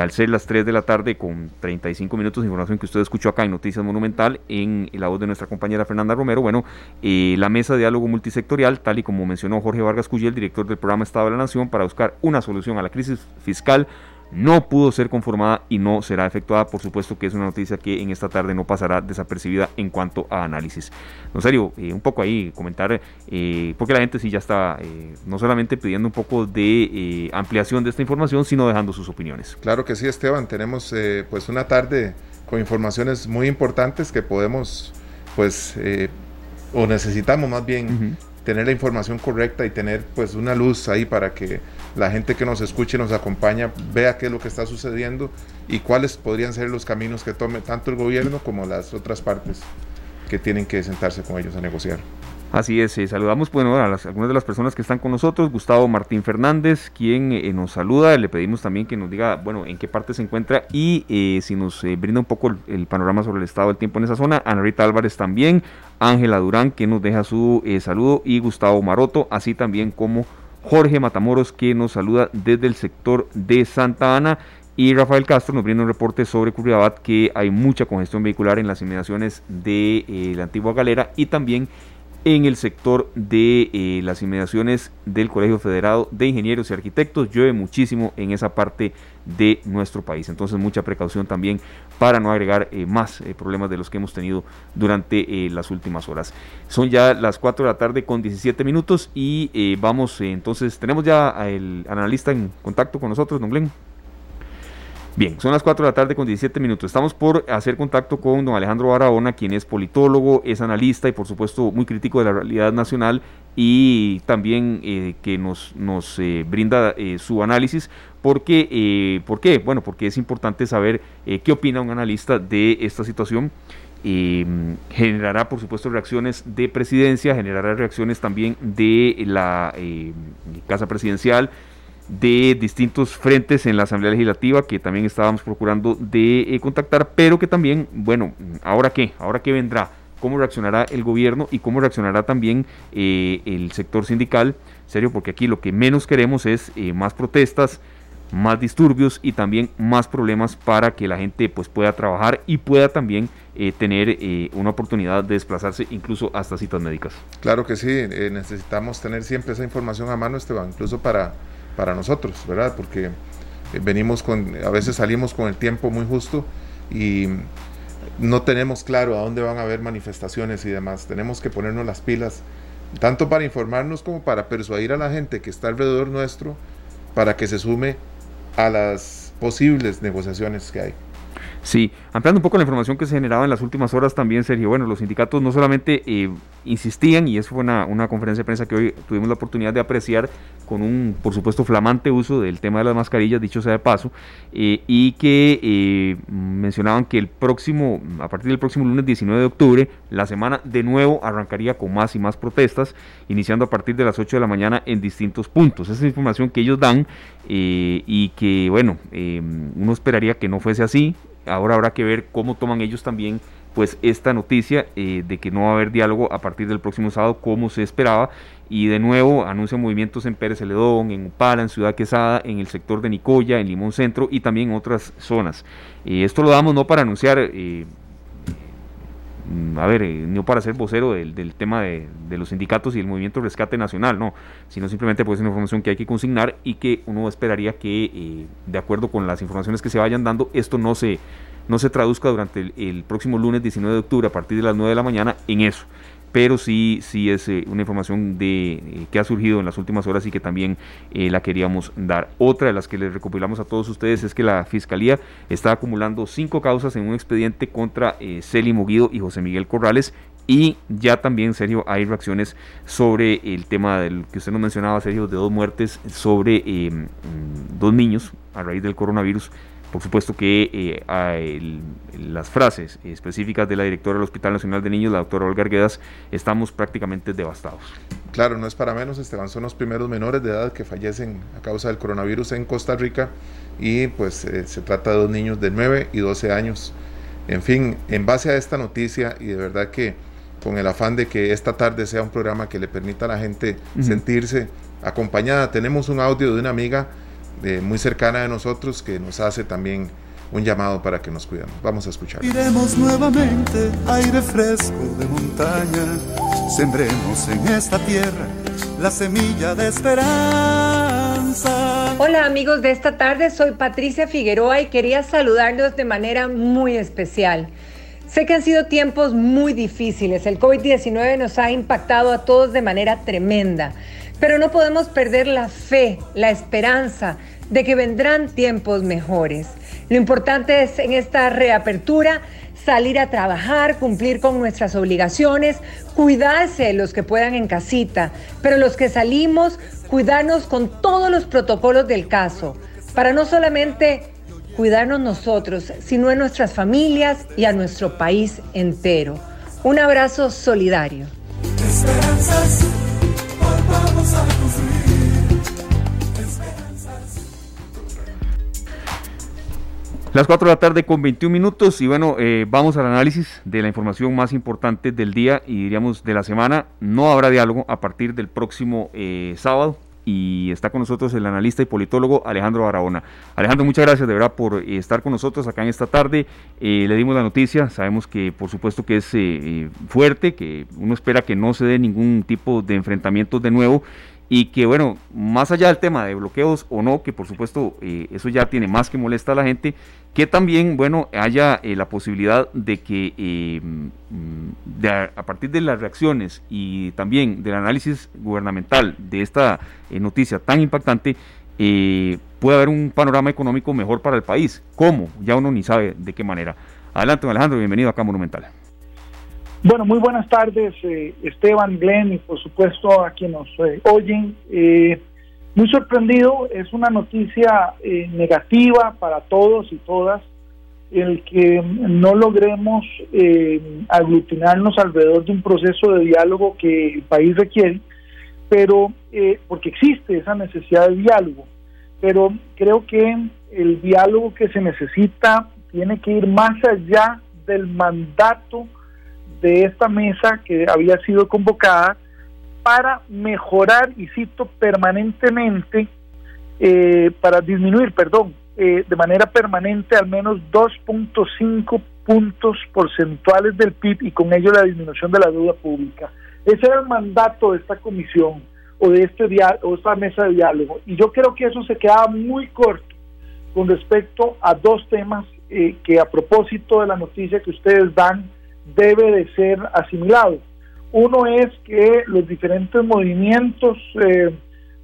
al ser las 3 de la tarde con 35 minutos de información que usted escuchó acá en Noticias Monumental en la voz de nuestra compañera Fernanda Romero, bueno, eh, la mesa de diálogo multisectorial, tal y como mencionó Jorge Vargas Cuyel, director del programa Estado de la Nación, para buscar una solución a la crisis fiscal no pudo ser conformada y no será efectuada. Por supuesto que es una noticia que en esta tarde no pasará desapercibida en cuanto a análisis. No serio, eh, un poco ahí comentar, eh, porque la gente sí ya está eh, no solamente pidiendo un poco de ampliación de esta información, sino dejando sus opiniones. Claro que sí, Esteban. Tenemos pues una tarde con informaciones muy importantes que podemos, pues, o necesitamos más bien tener la información correcta y tener pues una luz ahí para que la gente que nos escuche nos acompaña vea qué es lo que está sucediendo y cuáles podrían ser los caminos que tome tanto el gobierno como las otras partes que tienen que sentarse con ellos a negociar. Así es, eh, saludamos bueno, a algunas de las personas que están con nosotros, Gustavo Martín Fernández, quien eh, nos saluda, le pedimos también que nos diga, bueno, en qué parte se encuentra y eh, si nos brinda un poco el, panorama sobre el estado del tiempo en esa zona, Ana Rita Álvarez también, Ángela Durán, que nos deja su saludo, y Gustavo Maroto, así también como Jorge Matamoros, que nos saluda desde el sector de Santa Ana. Y Rafael Castro nos brinda un reporte sobre Curriabat que hay mucha congestión vehicular en las inmediaciones de la antigua galera y también en el sector de eh, las inmediaciones del Colegio Federado de Ingenieros y Arquitectos. Llueve muchísimo en esa parte de nuestro país. Entonces mucha precaución también para no agregar eh, más eh, problemas de los que hemos tenido durante las últimas horas. Son ya las 4 de la tarde con 17 minutos y vamos entonces, tenemos ya al analista en contacto con nosotros, don Glenn. Bien, son las 4 de la tarde con 17 minutos. Estamos por hacer contacto con don Alejandro Barahona, quien es politólogo, es analista y por supuesto muy crítico de la realidad nacional y también eh, que nos, nos eh, brinda eh, su análisis. Porque, ¿Por qué? Bueno, porque es importante saber qué opina un analista de esta situación. generará, por supuesto, reacciones de presidencia, generará reacciones también de la Casa Presidencial, de distintos frentes en la Asamblea Legislativa que también estábamos procurando de eh, contactar, pero que también, bueno, ¿ahora qué? ¿Ahora qué vendrá? ¿Cómo reaccionará el gobierno y cómo reaccionará también eh, el sector sindical? Serio, porque aquí lo que menos queremos es eh, más protestas, más disturbios y también más problemas para que la gente pues pueda trabajar y pueda también tener una oportunidad de desplazarse incluso hasta citas médicas. Claro que sí, necesitamos tener siempre esa información a mano, Esteban, incluso para para nosotros, ¿verdad? Porque eh, venimos con, a veces salimos con el tiempo muy justo y no tenemos claro a dónde van a haber manifestaciones y demás. Tenemos que ponernos las pilas, tanto para informarnos como para persuadir a la gente que está alrededor nuestro para que se sume a las posibles negociaciones que hay. Sí, ampliando un poco la información que se generaba en las últimas horas también, Sergio, bueno, los sindicatos no solamente eh, insistían, y eso fue una, una, conferencia de prensa que hoy tuvimos la oportunidad de apreciar con un, por supuesto, flamante uso del tema de las mascarillas, dicho sea de paso, eh, y que eh, mencionaban que el próximo, a partir del próximo lunes 19 de octubre, la semana de nuevo arrancaría con más y más protestas, iniciando a partir de las 8 de la mañana en distintos puntos. Esa es información que ellos dan y que, bueno, uno esperaría que no fuese así, ahora habrá que ver cómo toman ellos también pues esta noticia eh, de que no va a haber diálogo a partir del próximo sábado como se esperaba y de nuevo anuncia movimientos en Pérez Celedón, en Upala, en Ciudad Quesada, en el sector de Nicoya, en Limón Centro y también en otras zonas. Eh, esto lo damos no para anunciar eh, a ver, eh, no para ser vocero del, tema de, los sindicatos y el movimiento Rescate Nacional, no, sino simplemente pues es una información que hay que consignar y que uno esperaría que, eh, de acuerdo con las informaciones que se vayan dando, esto no se, no se traduzca durante el, el próximo lunes 19 de octubre a partir de las 9 de la mañana en eso pero sí, sí es eh, una información de, eh, que ha surgido en las últimas horas y que también eh, la queríamos dar. Otra de las que les recopilamos a todos ustedes es que la Fiscalía está acumulando cinco causas en un expediente contra Celi Moguido y José Miguel Corrales y ya también, Sergio, hay reacciones sobre el tema del que usted nos mencionaba, Sergio, de dos muertes sobre mm, dos niños a raíz del coronavirus por supuesto que eh, las frases específicas de la directora del Hospital Nacional de Niños, la doctora Olga Arguedas, estamos prácticamente devastados. Claro, no es para menos, Esteban, son los primeros menores de edad que fallecen a causa del coronavirus en Costa Rica y pues eh, se trata de dos niños de 9 y 12 años. En fin, en base a esta noticia y de verdad que con el afán de que esta tarde sea un programa que le permita a la gente sentirse acompañada, tenemos un audio de una amiga muy cercana de nosotros que nos hace también un llamado para que nos cuidemos. Vamos a escuchar. Iremos nuevamente aire fresco de montaña, sembremos en esta tierra la semilla de esperanza. Hola amigos de esta tarde, soy Patricia Figueroa y quería saludarlos de manera muy especial. Sé que han sido tiempos muy difíciles, el COVID-19 nos ha impactado a todos de manera tremenda, pero no podemos perder la fe, la esperanza, de que vendrán tiempos mejores. Lo importante es en esta reapertura salir a trabajar, cumplir con nuestras obligaciones, cuidarse los que puedan en casita, pero los que salimos, cuidarnos con todos los protocolos del caso, para no solamente cuidarnos nosotros, sino a nuestras familias y a nuestro país entero. Un abrazo solidario. Las 4 de la tarde con 21 minutos y bueno, eh, vamos al análisis de la información más importante del día y diríamos de la semana. No habrá diálogo a partir del próximo eh, sábado y está con nosotros el analista y politólogo Alejandro Barahona. Alejandro, muchas gracias de verdad por eh, estar con nosotros acá en esta tarde. le dimos la noticia, sabemos que por supuesto que es fuerte, que uno espera que no se dé ningún tipo de enfrentamientos de nuevo y que bueno, más allá del tema de bloqueos o no, que por supuesto eh, eso ya tiene más que molesta a la gente, que también bueno haya eh, la posibilidad de que eh, mm, a, partir de las reacciones y también del análisis gubernamental de esta noticia tan impactante, pueda haber un panorama económico mejor para el país. ¿Cómo? Ya uno ni sabe de qué manera. Adelante, Alejandro, bienvenido acá a Monumental. Bueno, muy buenas tardes, eh, Esteban, Glenn y por supuesto a quienes nos eh, oyen. Eh, muy sorprendido, es una noticia negativa para todos y todas el que no logremos aglutinarnos alrededor de un proceso de diálogo que el país requiere, pero porque existe esa necesidad de diálogo, pero creo que el diálogo que se necesita tiene que ir más allá del mandato de esta mesa que había sido convocada para mejorar, y cito, permanentemente, eh, para disminuir, perdón, eh, de manera permanente al menos 2.5 puntos porcentuales del PIB y con ello la disminución de la deuda pública. Ese era el mandato de esta comisión o de este o esta mesa de diálogo. Y yo creo que eso se quedaba muy corto con respecto a dos temas eh, que a propósito de la noticia que ustedes dan, debe de ser asimilado. Uno es que los diferentes movimientos eh,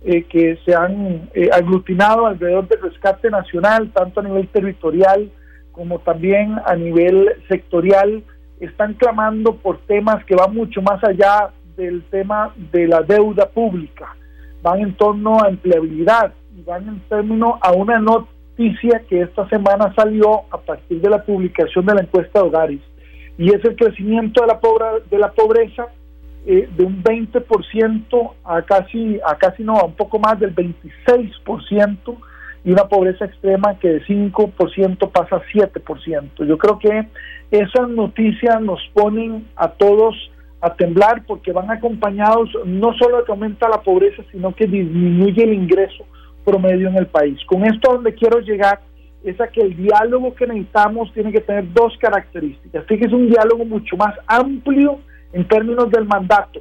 eh, que se han eh, aglutinado alrededor del rescate nacional, tanto a nivel territorial como también a nivel sectorial, están clamando por temas que van mucho más allá del tema de la deuda pública, van en torno a empleabilidad y van en término a una noticia que esta semana salió a partir de la publicación de la encuesta de hogares y es el crecimiento de la, de la pobreza eh, de un 20% a casi, a casi no, a un poco más del 26% y una pobreza extrema que de 5% pasa a 7%. Yo creo que esas noticias nos ponen a todos a temblar porque van acompañados no solo de que aumenta la pobreza, sino que disminuye el ingreso promedio en el país. Con esto a donde quiero llegar es a que el diálogo que necesitamos tiene que tener dos características. que es un diálogo mucho más amplio en términos del mandato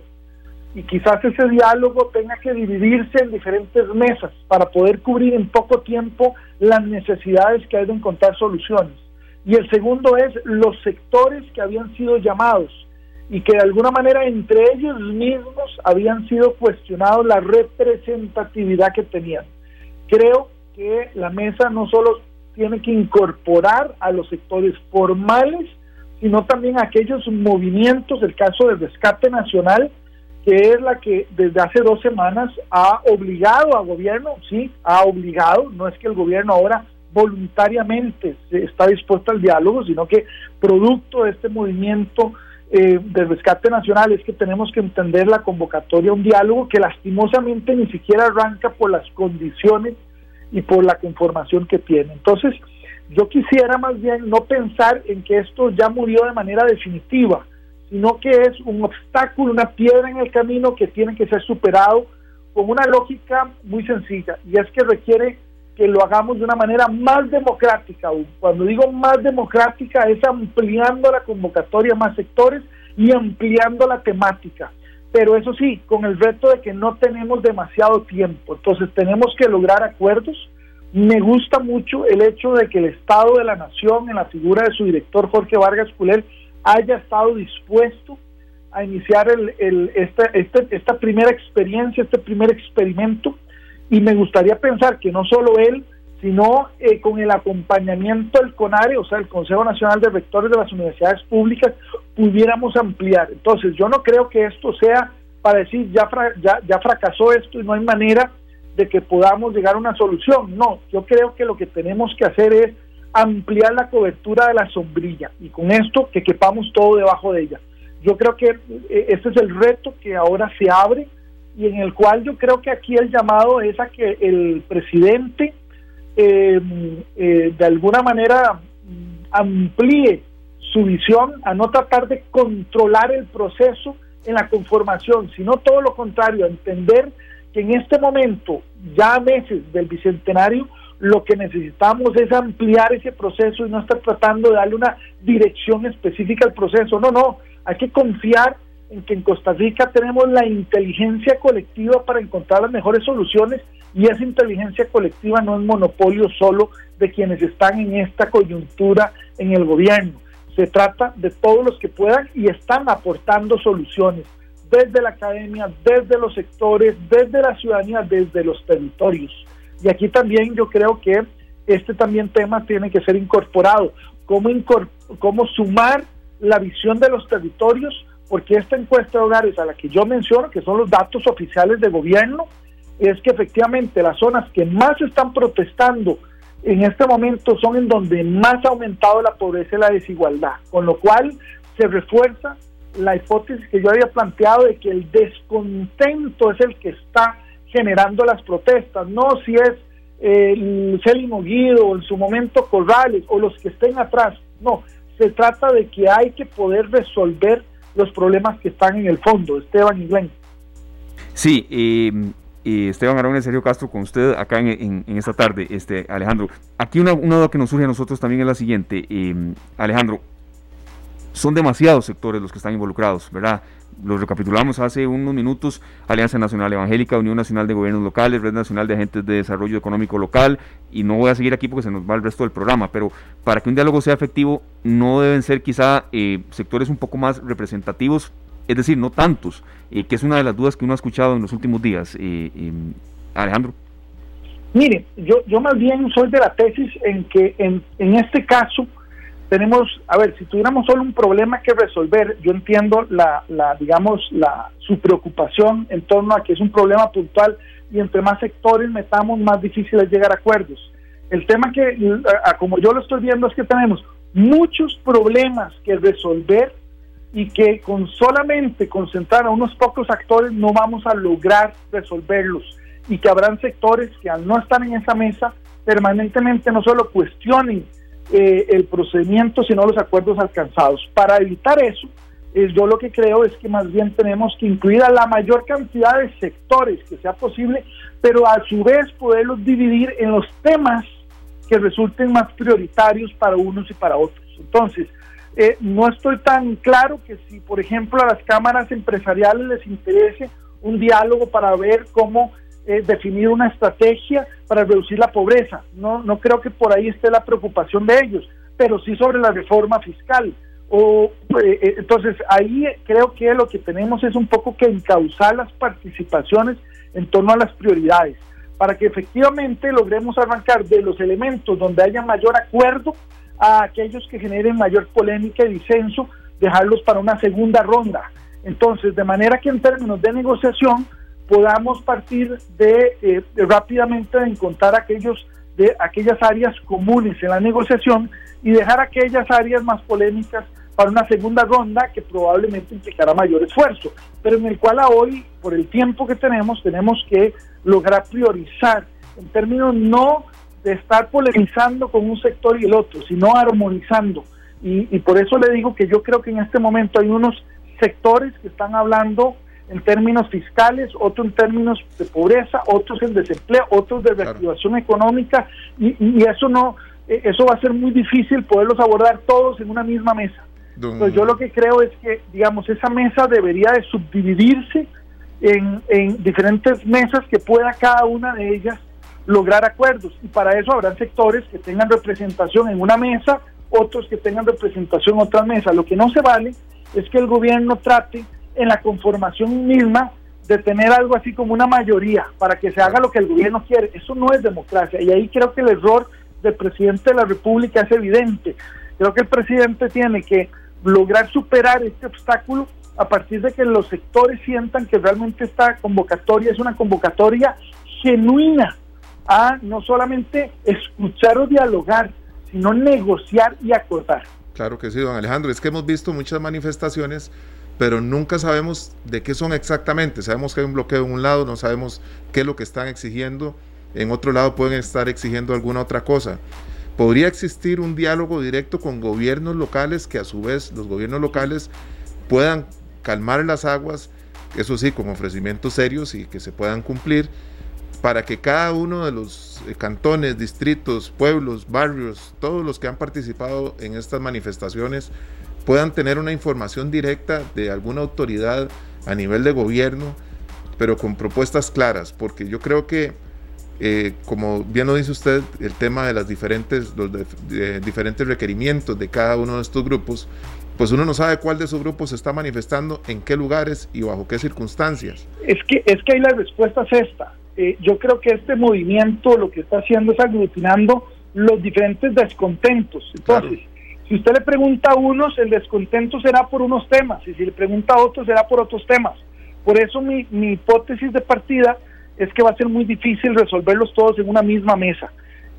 y quizás ese diálogo tenga que dividirse en diferentes mesas para poder cubrir en poco tiempo las necesidades que hay de encontrar soluciones. Y el segundo es los sectores que habían sido llamados y que de alguna manera entre ellos mismos habían sido cuestionados la representatividad que tenían. Creo que la mesa no solo tiene que incorporar a los sectores formales, sino también a aquellos movimientos, el caso del rescate nacional, que es la que desde hace dos semanas ha obligado al gobierno, sí, ha obligado, no es que el gobierno ahora voluntariamente está dispuesto al diálogo, sino que producto de este movimiento eh, de rescate nacional es que tenemos que entender la convocatoria a un diálogo que lastimosamente ni siquiera arranca por las condiciones y por la conformación que tiene. Entonces, yo quisiera más bien no pensar en que esto ya murió de manera definitiva, sino que es un obstáculo, una piedra en el camino que tiene que ser superado con una lógica muy sencilla, y es que requiere que lo hagamos de una manera más democrática. Cuando digo más democrática es ampliando la convocatoria a más sectores y ampliando la temática. Pero eso sí, con el reto de que no tenemos demasiado tiempo. Entonces tenemos que lograr acuerdos. Me gusta mucho el hecho de que el Estado de la Nación, en la figura de su director Jorge Vargas Culel, haya estado dispuesto a iniciar el, esta, este, esta primera experiencia, este primer experimento y me gustaría pensar que no solo él, sino eh, con el acompañamiento del CONARE, o sea, el Consejo Nacional de Rectores de las Universidades Públicas, pudiéramos ampliar. Entonces, yo no creo que esto sea para decir ya, ya, ya fracasó esto y no hay manera de que podamos llegar a una solución. No, yo creo que lo que tenemos que hacer es ampliar la cobertura de la sombrilla y con esto que quepamos todo debajo de ella. Yo creo que eh, este es el reto que ahora se abre y en el cual yo creo que aquí el llamado es a que el presidente eh, eh, de alguna manera amplíe su visión a no tratar de controlar el proceso en la conformación, sino todo lo contrario, entender que en este momento, ya a meses del bicentenario, lo que necesitamos es ampliar ese proceso y no estar tratando de darle una dirección específica al proceso. No, no, hay que confiar en que en Costa Rica tenemos la inteligencia colectiva para encontrar las mejores soluciones y esa inteligencia colectiva no es monopolio solo de quienes están en esta coyuntura en el gobierno. Se trata de todos los que puedan y están aportando soluciones desde la academia, desde los sectores, desde la ciudadanía, desde los territorios. Y aquí también yo creo que este también tema tiene que ser incorporado. ¿Cómo, cómo sumar la visión de los territorios porque esta encuesta de hogares a la que yo menciono, que son los datos oficiales de gobierno, es que efectivamente las zonas que más están protestando en este momento son en donde más ha aumentado la pobreza y la desigualdad, con lo cual se refuerza la hipótesis que yo había planteado de que el descontento es el que está generando las protestas, no si es el Celino Guido o en su momento Corrales o los que estén atrás, no, se trata de que hay que poder resolver los problemas que están en el fondo, Esteban y Glenn. Sí, eh, Esteban Arón y Sergio Castro con usted acá en, esta tarde, este Alejandro. Aquí una, duda que nos surge a nosotros también es la siguiente, eh, Alejandro, son demasiados sectores los que están involucrados, ¿verdad? Los recapitulamos hace unos minutos, Alianza Nacional Evangélica, Unión Nacional de Gobiernos Locales, Red Nacional de Agentes de Desarrollo Económico Local, y no voy a seguir aquí porque se nos va el resto del programa, pero para que un diálogo sea efectivo no deben ser quizá eh, sectores un poco más representativos, es decir, no tantos, eh, que es una de las dudas que uno ha escuchado en los últimos días. Eh, Alejandro. Mire, yo, yo más bien soy de la tesis en que en, en este caso tenemos, a ver, si tuviéramos solo un problema que resolver, yo entiendo la, la, digamos, la, su preocupación en torno a que es un problema puntual y entre más sectores metamos, más difícil es llegar a acuerdos. El tema que, como yo lo estoy viendo, es que tenemos muchos problemas que resolver y que con solamente concentrar a unos pocos actores no vamos a lograr resolverlos y que habrán sectores que al no estar en esa mesa permanentemente no solo cuestionen eh, el procedimiento, sino los acuerdos alcanzados. Para evitar eso, eh, yo lo que creo es que más bien tenemos que incluir a la mayor cantidad de sectores que sea posible, pero a su vez poderlos dividir en los temas que resulten más prioritarios para unos y para otros. Entonces, eh, no estoy tan claro que si, por ejemplo, a las cámaras empresariales les interese un diálogo para ver cómo eh, definir una estrategia para reducir la pobreza. No, no creo que por ahí esté la preocupación de ellos, pero sí sobre la reforma fiscal. O, eh, entonces, ahí creo que lo que tenemos es un poco que encauzar las participaciones en torno a las prioridades para que efectivamente logremos arrancar de los elementos donde haya mayor acuerdo a aquellos que generen mayor polémica y disenso, dejarlos para una segunda ronda. Entonces, de manera que en términos de negociación podamos partir de, eh, rápidamente de encontrar aquellos de aquellas áreas comunes en la negociación y dejar aquellas áreas más polémicas para una segunda ronda que probablemente implicará mayor esfuerzo, pero en el cual hoy, por el tiempo que tenemos, tenemos que lograr priorizar en términos no de estar polemizando con un sector y el otro, sino armonizando. Y, por eso le digo que yo creo que en este momento hay unos sectores que están hablando en términos fiscales, otros en términos de pobreza, otros en desempleo, otros de reactivación económica, y, y, eso no, e, eso va a ser muy difícil poderlos abordar todos en una misma mesa. Pues yo lo que creo es que, digamos, esa mesa debería de subdividirse en, en diferentes mesas que pueda cada una de ellas lograr acuerdos. Y para eso habrán sectores que tengan representación en una mesa, otros que tengan representación en otra mesa. Lo que no se vale es que el gobierno trate en la conformación misma de tener algo así como una mayoría para que se haga lo que el gobierno quiere. Eso no es democracia. Y ahí creo que el error del presidente de la República es evidente. Creo que el presidente tiene que lograr superar este obstáculo a partir de que los sectores sientan que realmente esta convocatoria es una convocatoria genuina a no solamente escuchar o dialogar, sino negociar y acordar. Claro que sí, don Alejandro. Es que hemos visto muchas manifestaciones, pero nunca sabemos de qué son exactamente. Sabemos que hay un bloqueo en un lado, no sabemos qué es lo que están exigiendo. En otro lado pueden estar exigiendo alguna otra cosa. Podría existir un diálogo directo con gobiernos locales que a su vez los gobiernos locales puedan calmar las aguas, eso sí, con ofrecimientos serios y que se puedan cumplir, para que cada uno de los eh, cantones, distritos, pueblos, barrios, todos los que han participado en estas manifestaciones puedan tener una información directa de alguna autoridad a nivel de gobierno, pero con propuestas claras, porque yo creo que eh, como bien lo dice usted, el tema de las diferentes, los diferentes requerimientos de cada uno de estos grupos, pues uno no sabe cuál de esos grupos se está manifestando, en qué lugares y bajo qué circunstancias. Es que, es que ahí la respuesta es esta. Eh, yo creo que este movimiento lo que está haciendo es aglutinando los diferentes descontentos. Entonces, si usted le pregunta a unos, el descontento será por unos temas, y si le pregunta a otros, será por otros temas. Por eso mi, mi hipótesis de partida es que va a ser muy difícil resolverlos todos en una misma mesa.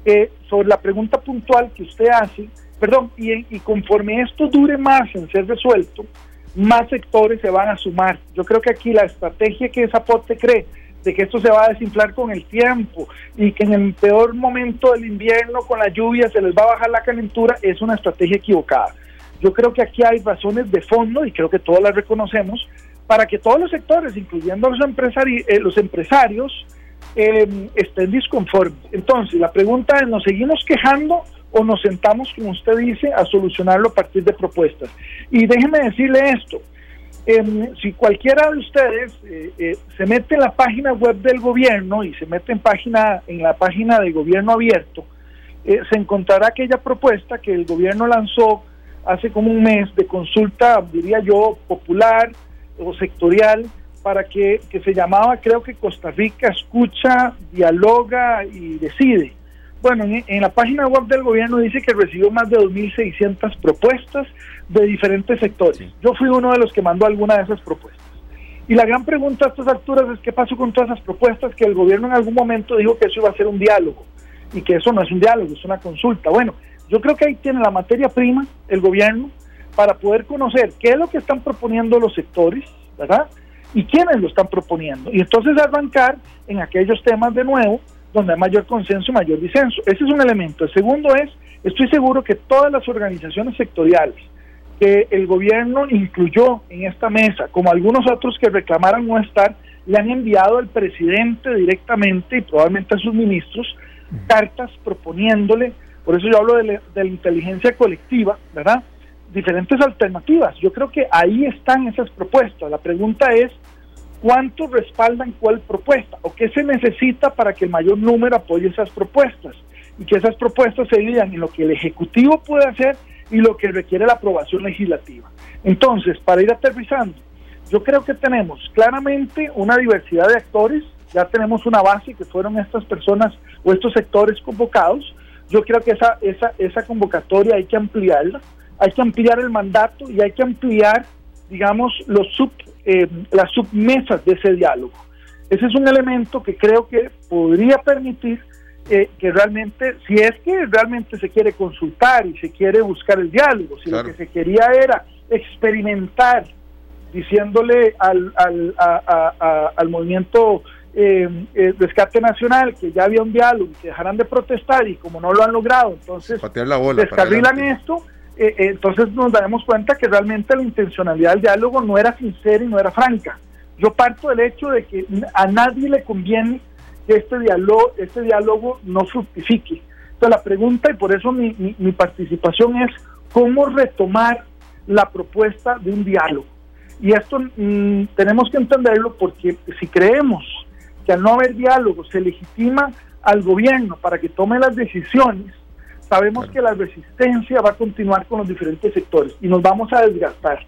Eh, sobre la pregunta puntual que usted hace, perdón, y, y conforme esto dure más en ser resuelto, más sectores se van a sumar. Yo creo que aquí la estrategia que Zapote cree de que esto se va a desinflar con el tiempo y que en el peor momento del invierno con la lluvia se les va a bajar la calentura es una estrategia equivocada. Yo creo que aquí hay razones de fondo y creo que todas las reconocemos para que todos los sectores, incluyendo los, empresari eh, los empresarios, em, estén disconformes. Entonces, la pregunta es, ¿nos seguimos quejando o nos sentamos, como usted dice, a solucionarlo a partir de propuestas? Y déjeme decirle esto, em, si cualquiera de ustedes eh, eh, se mete en la página web del gobierno y se mete en, página, en la página del gobierno abierto, se encontrará aquella propuesta que el gobierno lanzó hace como un mes de consulta, diría yo, popular, o sectorial para que, se llamaba, creo que Costa Rica escucha, dialoga y decide. Bueno, en, la página web del gobierno dice que recibió más de 2.600 propuestas de diferentes sectores. Yo fui uno de los que mandó alguna de esas propuestas. Y la gran pregunta a estas alturas es qué pasó con todas esas propuestas que el gobierno en algún momento dijo que eso iba a ser un diálogo y que eso no es un diálogo, es una consulta. Bueno, yo creo que ahí tiene la materia prima el gobierno para poder conocer qué es lo que están proponiendo los sectores, ¿verdad? Y quiénes lo están proponiendo. Y entonces arrancar en aquellos temas de nuevo donde hay mayor consenso y mayor disenso. Ese es un elemento. El segundo es, estoy seguro que todas las organizaciones sectoriales que el gobierno incluyó en esta mesa, como algunos otros que reclamaran no estar, le han enviado al presidente directamente y probablemente a sus ministros cartas proponiéndole, por eso yo hablo de, de la inteligencia colectiva, ¿verdad? Diferentes alternativas. Yo creo que ahí están esas propuestas. La pregunta es, ¿cuántos respaldan cuál propuesta? ¿O qué se necesita para que el mayor número apoye esas propuestas? Y que esas propuestas se dividan en lo que el Ejecutivo puede hacer y lo que requiere la aprobación legislativa. Entonces, para ir aterrizando, yo creo que tenemos claramente una diversidad de actores, ya tenemos una base que fueron estas personas o estos sectores convocados. Yo creo que esa, esa, esa convocatoria hay que ampliarla, hay que ampliar el mandato y hay que ampliar, digamos, los sub, eh, las submesas de ese diálogo. Ese es un elemento que creo que podría permitir eh, que realmente, si es que realmente se quiere consultar y se quiere buscar el diálogo, si claro. lo que se quería era experimentar diciéndole al, al, a, a, al movimiento eh, eh, Rescate Nacional que ya había un diálogo y que dejaran de protestar y como no lo han logrado, entonces la bola descarrilan esto, eh, entonces nos daremos cuenta que realmente la intencionalidad del diálogo no era sincera y no era franca. Yo parto del hecho de que a nadie le conviene que este diálogo, este diálogo no fructifique. Entonces la pregunta, y por eso mi, mi, mi participación es, ¿cómo retomar la propuesta de un diálogo? Y esto mmm, tenemos que entenderlo porque si creemos que al no haber diálogo se legitima al gobierno para que tome las decisiones, sabemos claro. que la resistencia va a continuar con los diferentes sectores y nos vamos a desgastar.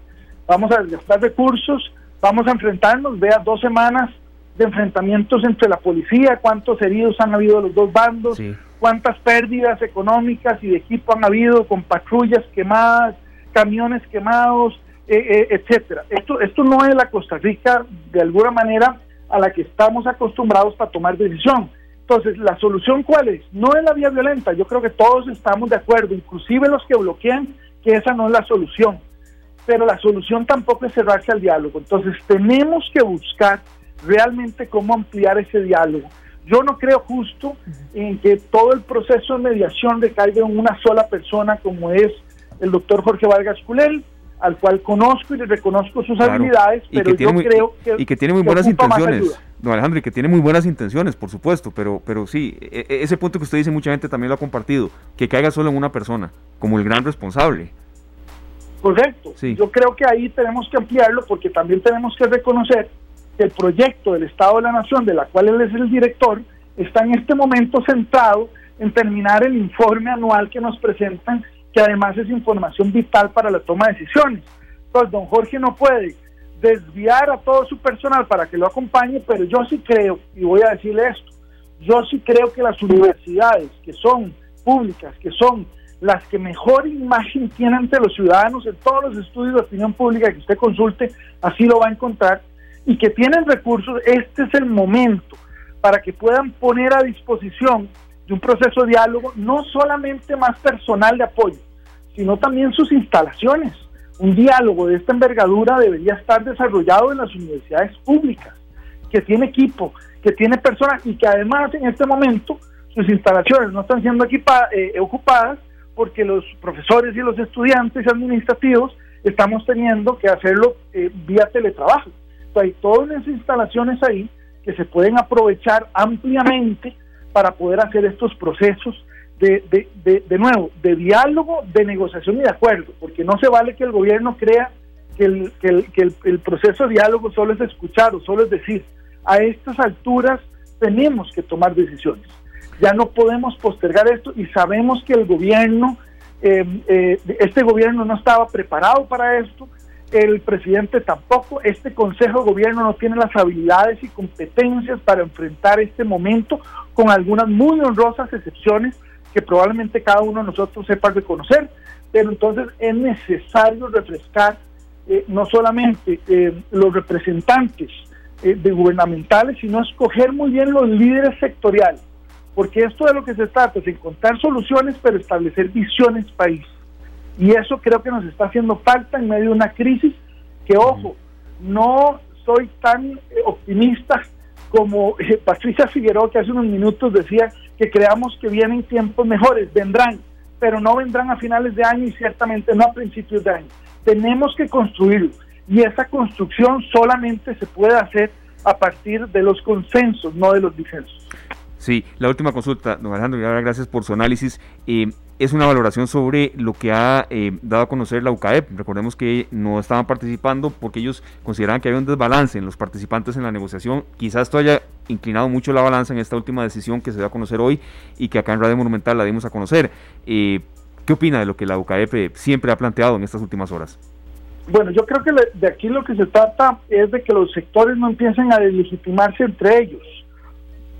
Vamos a desgastar recursos, vamos a enfrentarnos, vea dos semanas de enfrentamientos entre la policía, cuántos heridos han habido de los dos bandos, sí. cuántas pérdidas económicas y de equipo han habido con patrullas quemadas, camiones quemados, eh, eh, etcétera. Esto, esto no es la Costa Rica de alguna manera a la que estamos acostumbrados para tomar decisión. Entonces, ¿la solución cuál es? No es la vía violenta, yo creo que todos estamos de acuerdo, inclusive los que bloquean, que esa no es la solución. Pero la solución tampoco es cerrarse al diálogo. Entonces, tenemos que buscar realmente cómo ampliar ese diálogo. Yo no creo justo en que todo el proceso de mediación recaiga en una sola persona como es el doctor Jorge Vargas Culel, al cual conozco y le reconozco sus claro. habilidades, pero yo muy, creo que... Y que tiene muy buenas intenciones, don Alejandro, y que tiene muy buenas intenciones, por supuesto, pero, pero sí, e, e, ese punto que usted dice, mucha gente también lo ha compartido, que caiga solo en una persona, como el gran responsable. Correcto, sí. yo creo que ahí tenemos que ampliarlo porque también tenemos que reconocer el proyecto del Estado de la Nación, de la cual él es el director, está en este momento centrado en terminar el informe anual que nos presentan que además es información vital para la toma de decisiones. Entonces, don Jorge no puede desviar a todo su personal para que lo acompañe, pero yo sí creo, y voy a decirle esto, yo sí creo que las universidades que son públicas, que son las que mejor imagen tienen ante los ciudadanos en todos los estudios de opinión pública que usted consulte, así lo va a encontrar, y que tienen recursos, este es el momento para que puedan poner a disposición de un proceso de diálogo, no solamente más personal de apoyo, sino también sus instalaciones. Un diálogo de esta envergadura debería estar desarrollado en las universidades públicas, que tiene equipo, que tiene personas y que además en este momento sus instalaciones no están siendo eh, ocupadas porque los profesores y los estudiantes administrativos estamos teniendo que hacerlo eh, vía teletrabajo. Hay todas las instalaciones ahí que se pueden aprovechar ampliamente para poder hacer estos procesos de, nuevo, de diálogo, de negociación y de acuerdo, porque no se vale que el gobierno crea que el proceso de diálogo solo es escuchar o solo es decir. A estas alturas tenemos que tomar decisiones. Ya no podemos postergar esto y sabemos que el gobierno, eh, eh, este gobierno no estaba preparado para esto, el presidente tampoco, este Consejo de Gobierno no tiene las habilidades y competencias para enfrentar este momento con algunas muy honrosas excepciones que probablemente cada uno de nosotros sepa reconocer, pero entonces es necesario refrescar eh, no solamente eh, los representantes eh, de gubernamentales, sino escoger muy bien los líderes sectoriales, porque esto de lo que se trata es encontrar soluciones, pero establecer visiones país. Y eso creo que nos está haciendo falta en medio de una crisis que, ojo, no soy tan optimista como eh, Patricia Figueroa que hace unos minutos decía que creamos que vienen tiempos mejores, vendrán, pero no vendrán a finales de año y ciertamente no a principios de año. Tenemos que construirlo y esa construcción solamente se puede hacer a partir de los consensos, no de los disensos. Sí, la última consulta, don Alejandro, gracias por su análisis. Eh, es una valoración sobre lo que ha eh, dado a conocer la UCAEP. Recordemos que no estaban participando porque ellos consideraban que había un desbalance en los participantes en la negociación. Quizás esto haya inclinado mucho la balanza en esta última decisión que se dio a conocer hoy y que acá en Radio Monumental la dimos a conocer. Eh, ¿Qué opina de lo que la UCAEP siempre ha planteado en estas últimas horas? Bueno, yo creo que de aquí lo que se trata es de que los sectores no empiecen a deslegitimarse entre ellos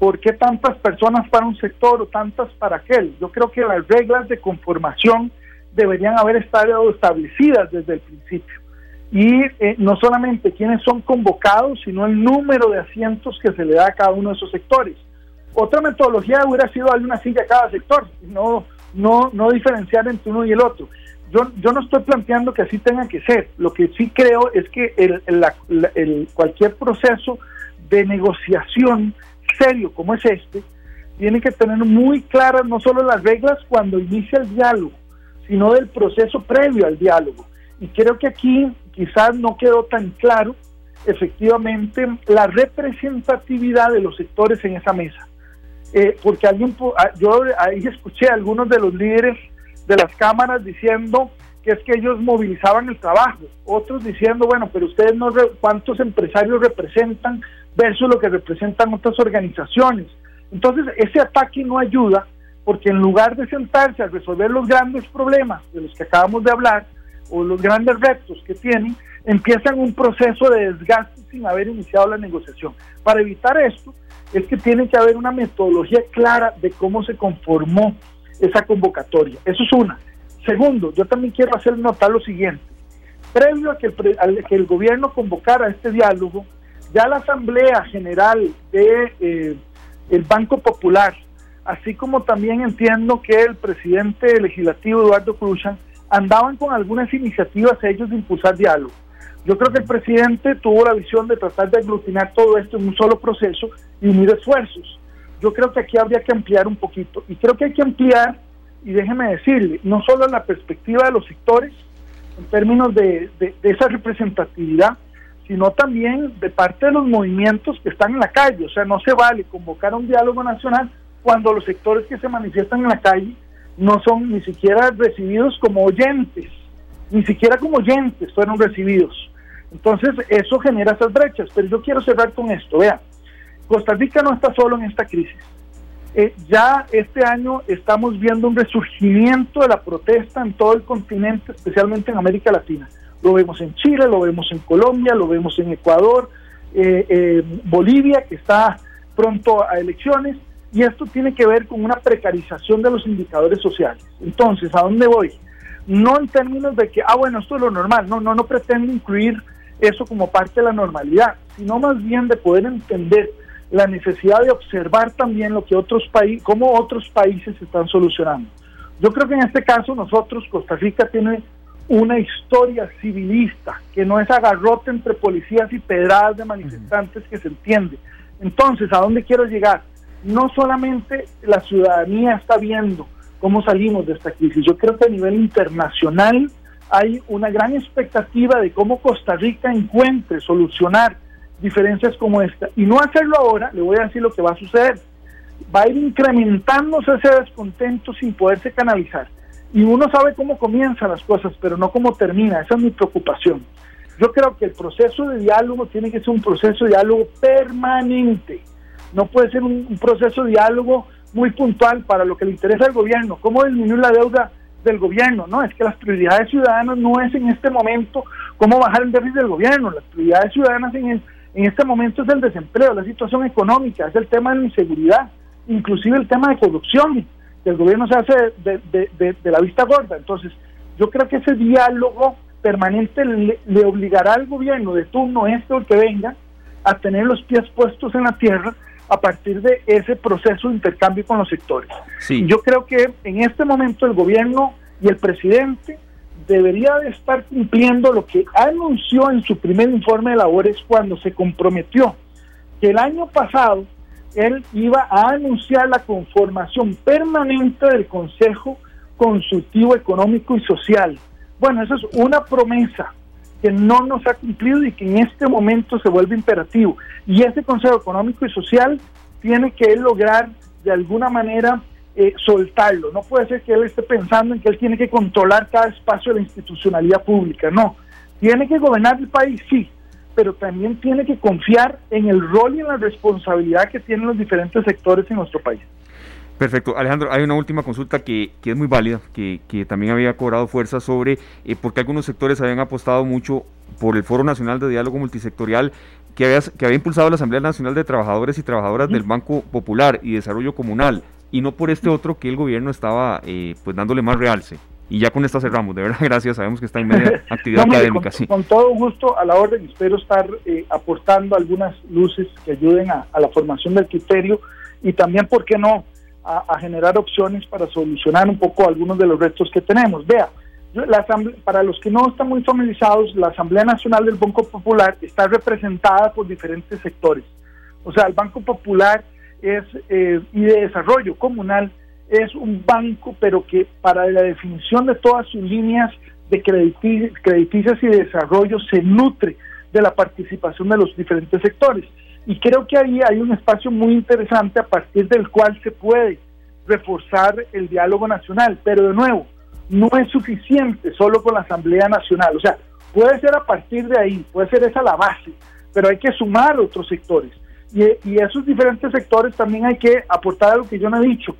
¿por qué tantas personas para un sector o tantas para aquel? Yo creo que las reglas de conformación deberían haber estado establecidas desde el principio. Y eh, no solamente quiénes son convocados, sino el número de asientos que se le da a cada uno de esos sectores. Otra metodología hubiera sido darle una silla a cada sector, no, no, no diferenciar entre uno y el otro. Yo, yo no estoy planteando que así tenga que ser. Lo que sí creo es que el, el cualquier proceso de negociación serio como es este, tiene que tener muy claras no solo las reglas cuando inicia el diálogo, sino del proceso previo al diálogo. Y creo que aquí quizás no quedó tan claro efectivamente la representatividad de los sectores en esa mesa. Eh, porque alguien, ah, yo ahí escuché a algunos de los líderes de las cámaras diciendo que es que ellos movilizaban el trabajo, otros diciendo, bueno, pero ustedes no, ¿cuántos empresarios representan? Versus lo que representan otras organizaciones. Entonces, ese ataque no ayuda porque en lugar de sentarse a resolver los grandes problemas de los que acabamos de hablar o los grandes retos que tienen, empiezan un proceso de desgaste sin haber iniciado la negociación. Para evitar esto, es que tiene que haber una metodología clara de cómo se conformó esa convocatoria. Eso es una. Segundo, yo también quiero hacer notar lo siguiente. Previo a que el, a que el gobierno convocara este diálogo, ya la Asamblea General de eh, el Banco Popular, así como también entiendo que el presidente legislativo Eduardo Cruzan andaban con algunas iniciativas ellos de impulsar diálogo. Yo creo que el presidente tuvo la visión de tratar de aglutinar todo esto en un solo proceso y unir esfuerzos. Yo creo que aquí habría que ampliar un poquito y creo que hay que ampliar, y déjeme decirle, no solo la perspectiva de los sectores en términos de esa representatividad, sino también de parte de los movimientos que están en la calle. O sea, no se vale convocar un diálogo nacional cuando los sectores que se manifiestan en la calle no son ni siquiera recibidos como oyentes, ni siquiera como oyentes fueron recibidos. Entonces, eso genera esas brechas. Pero yo quiero cerrar con esto. Vean, Costa Rica no está solo en esta crisis. Eh, ya este año estamos viendo un resurgimiento de la protesta en todo el continente, especialmente en América Latina. Lo vemos en Chile, lo vemos en Colombia, lo vemos en Ecuador, eh, eh, Bolivia, que está pronto a elecciones, y esto tiene que ver con una precarización de los indicadores sociales. Entonces, ¿a dónde voy? No en términos de que, ah, bueno, esto es lo normal, no, no, no pretendo incluir eso como parte de la normalidad, sino más bien de poder entender la necesidad de observar también lo que otros países, cómo otros países están solucionando. Yo creo que en este caso nosotros, Costa Rica tiene una historia civilista, que no es agarrote entre policías y pedradas de manifestantes que se entiende. Entonces, ¿a dónde quiero llegar? No solamente la ciudadanía está viendo cómo salimos de esta crisis, yo creo que a nivel internacional hay una gran expectativa de cómo Costa Rica encuentre solucionar diferencias como esta. Y no hacerlo ahora, le voy a decir lo que va a suceder. Va a ir incrementándose ese descontento sin poderse canalizar y uno sabe cómo comienzan las cosas, pero no cómo termina. Esa es mi preocupación. Yo creo que el proceso de diálogo tiene que ser un proceso de diálogo permanente. No puede ser un, proceso de diálogo muy puntual para lo que le interesa al gobierno. ¿Cómo disminuir la deuda del gobierno? No, es que las prioridades ciudadanas no es en este momento cómo bajar el déficit del gobierno. Las prioridades ciudadanas en, en este momento es el desempleo, la situación económica, es el tema de la inseguridad, inclusive el tema de corrupción el gobierno se hace de, la vista gorda. Entonces, yo creo que ese diálogo permanente le, obligará al gobierno de turno, este o el que venga, a tener los pies puestos en la tierra a partir de ese proceso de intercambio con los sectores. Yo creo que en este momento el gobierno y el presidente debería de estar cumpliendo lo que anunció en su primer informe de labores cuando se comprometió que el año pasado él iba a anunciar la conformación permanente del Consejo Consultivo Económico y Social. Bueno, eso es una promesa que no nos ha cumplido y que en este momento se vuelve imperativo. Y ese Consejo Económico y Social tiene que lograr de alguna manera eh, soltarlo. No puede ser que él esté pensando en que él tiene que controlar cada espacio de la institucionalidad pública. No, tiene que gobernar el país, sí, pero también tiene que confiar en el rol y en la responsabilidad que tienen los diferentes sectores en nuestro país. Perfecto. Alejandro, hay una última consulta que, es muy válida, que, también había cobrado fuerza sobre eh, por qué algunos sectores habían apostado mucho por el Foro Nacional de Diálogo Multisectorial que había, que había impulsado la Asamblea Nacional de Trabajadores y Trabajadoras del Banco Popular y Desarrollo Comunal, y no por este otro que el gobierno estaba eh, pues dándole más realce. Y ya con esta cerramos, de verdad, gracias, sabemos que está en media actividad académica. Con, con, todo gusto, a la orden, espero estar eh, aportando algunas luces que ayuden a, a la formación del criterio y también, ¿por qué no?, a, generar opciones para solucionar un poco algunos de los retos que tenemos. Vea, la para los que no están muy familiarizados, la Asamblea Nacional del Banco Popular está representada por diferentes sectores. O sea, el Banco Popular es eh, y de desarrollo comunal es un banco, pero que para la definición de todas sus líneas de crediticias y de desarrollo se nutre de la participación de los diferentes sectores. Y creo que ahí hay un espacio muy interesante a partir del cual se puede reforzar el diálogo nacional. Pero de nuevo, no es suficiente solo con la Asamblea Nacional. O sea, puede ser a partir de ahí, puede ser esa la base, pero hay que sumar otros sectores. Y, y esos diferentes sectores también hay que aportar a lo que yo no he dicho,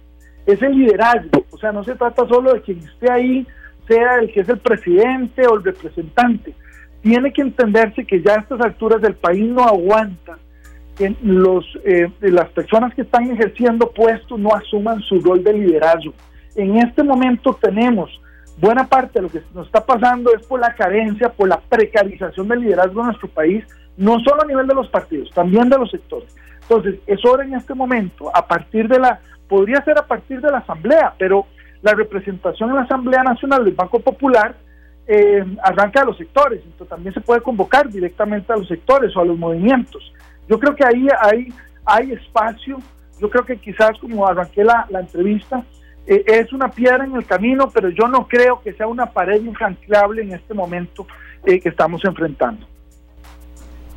es el liderazgo. O sea, no se trata solo de quien esté ahí, sea el que es el presidente o el representante. Tiene que entenderse que ya a estas alturas del país no aguanta los, eh, las personas que están ejerciendo puestos no asuman su rol de liderazgo. En este momento tenemos buena parte de lo que nos está pasando es por la carencia, por la precarización del liderazgo en nuestro país, no solo a nivel de los partidos, también de los sectores. Entonces, es hora en este momento, a partir de la, podría ser a partir de la Asamblea, pero la representación en la Asamblea Nacional del Banco Popular eh, arranca a los sectores, entonces también se puede convocar directamente a los sectores o a los movimientos. Yo creo que ahí hay, espacio, yo creo que quizás como arranqué la, entrevista, eh, es una piedra en el camino, pero yo no creo que sea una pared infranqueable en este momento eh, que estamos enfrentando.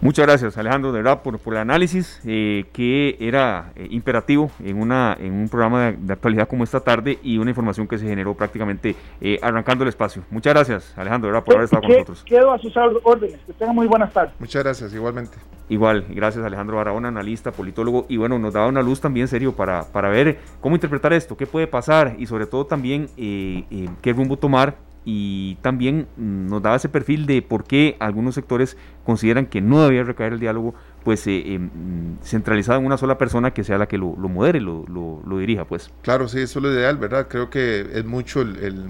Muchas gracias Alejandro de verdad por, por el análisis eh, que era eh, imperativo en, una, en un programa de, actualidad como esta tarde y una información que se generó prácticamente eh, arrancando el espacio. Muchas gracias Alejandro de verdad por haber estado con nosotros. Quedo a sus órdenes, que tengan muy buenas tardes. Muchas gracias, igualmente. Igual, gracias Alejandro Barahona, analista, politólogo y bueno, nos da una luz también serio para, para ver cómo interpretar esto, qué puede pasar y sobre todo también qué rumbo tomar y también mm, nos daba ese perfil de por qué algunos sectores consideran que no debía recaer el diálogo pues eh, eh, mm, centralizado en una sola persona que sea la que lo, modere, lo, lo, dirija pues. Claro, sí, eso es lo ideal, ¿verdad? Creo que es mucho el,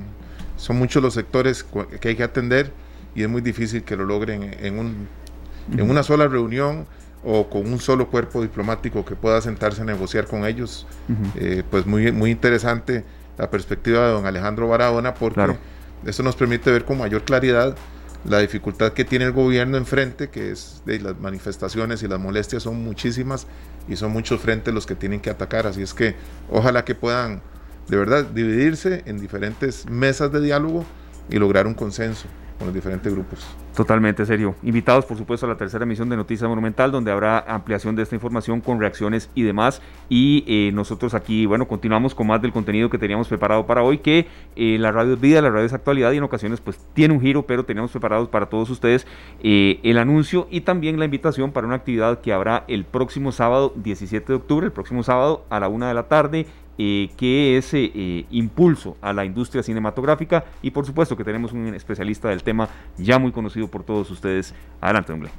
son muchos los sectores que hay que atender y es muy difícil que lo logren en, un, en una sola reunión o con un solo cuerpo diplomático que pueda sentarse a negociar con ellos. Eh, pues muy, muy interesante la perspectiva de don Alejandro Barahona porque... Claro esto nos permite ver con mayor claridad la dificultad que tiene el gobierno enfrente, que es de las manifestaciones y las molestias son muchísimas y son muchos frentes los que tienen que atacar. Así es que ojalá que puedan de verdad dividirse en diferentes mesas de diálogo y lograr un consenso con los diferentes grupos. Totalmente serio. Invitados, por supuesto, a la tercera emisión de Noticias Monumental, donde habrá ampliación de esta información con reacciones y demás. Y eh, nosotros aquí, bueno, continuamos con más del contenido que teníamos preparado para hoy, que eh, la radio es vida, la radio es actualidad y en ocasiones pues tiene un giro, pero tenemos preparados para todos ustedes eh, el anuncio y también la invitación para una actividad que habrá el próximo sábado 17 de octubre, el próximo sábado a la una de la tarde eh, que es eh, impulso a la industria cinematográfica y por supuesto que tenemos un especialista del tema ya muy conocido por todos ustedes. Adelante, hombre.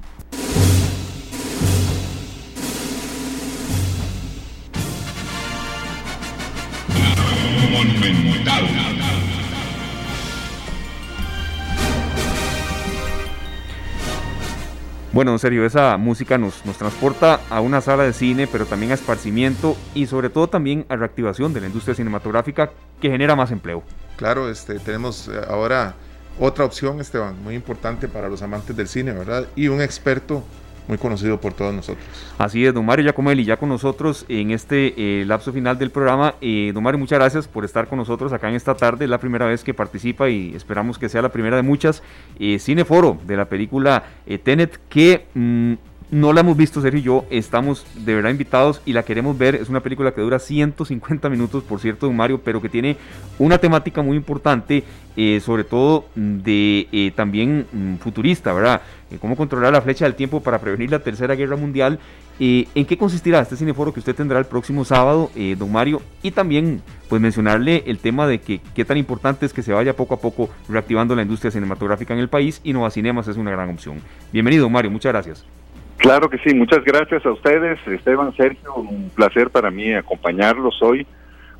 Bueno, en serio, esa música nos, nos transporta a una sala de cine, pero también a esparcimiento y sobre todo también a reactivación de la industria cinematográfica que genera más empleo. Claro, este, tenemos eh, ahora otra opción, Esteban, muy importante para los amantes del cine, ¿verdad? Y un experto muy conocido por todos nosotros. Así es, don Mario Giacomelli, ya con nosotros en este eh, lapso final del programa. Eh, don Mario, muchas gracias por estar con nosotros acá en esta tarde. Es la primera vez que participa y esperamos que sea la primera de muchas. Eh, Cineforo de la película eh, Tenet, que mm, no la hemos visto, Sergio y yo. Estamos de verdad invitados y la queremos ver. Es una película que dura 150 minutos, por cierto, don Mario, pero que tiene una temática muy importante, eh, sobre todo de eh, también mm, futurista, ¿verdad? Eh, cómo controlar la flecha del tiempo para prevenir la Tercera Guerra Mundial. ¿En qué consistirá este cineforo que usted tendrá el próximo sábado, don Mario? Y también, pues mencionarle el tema de que qué tan importante es que se vaya poco a poco reactivando la industria cinematográfica en el país y Nova Cinemas es una gran opción. Bienvenido, Mario, muchas gracias. Claro que sí, muchas gracias a ustedes, Esteban, Sergio, un placer para mí acompañarlos hoy.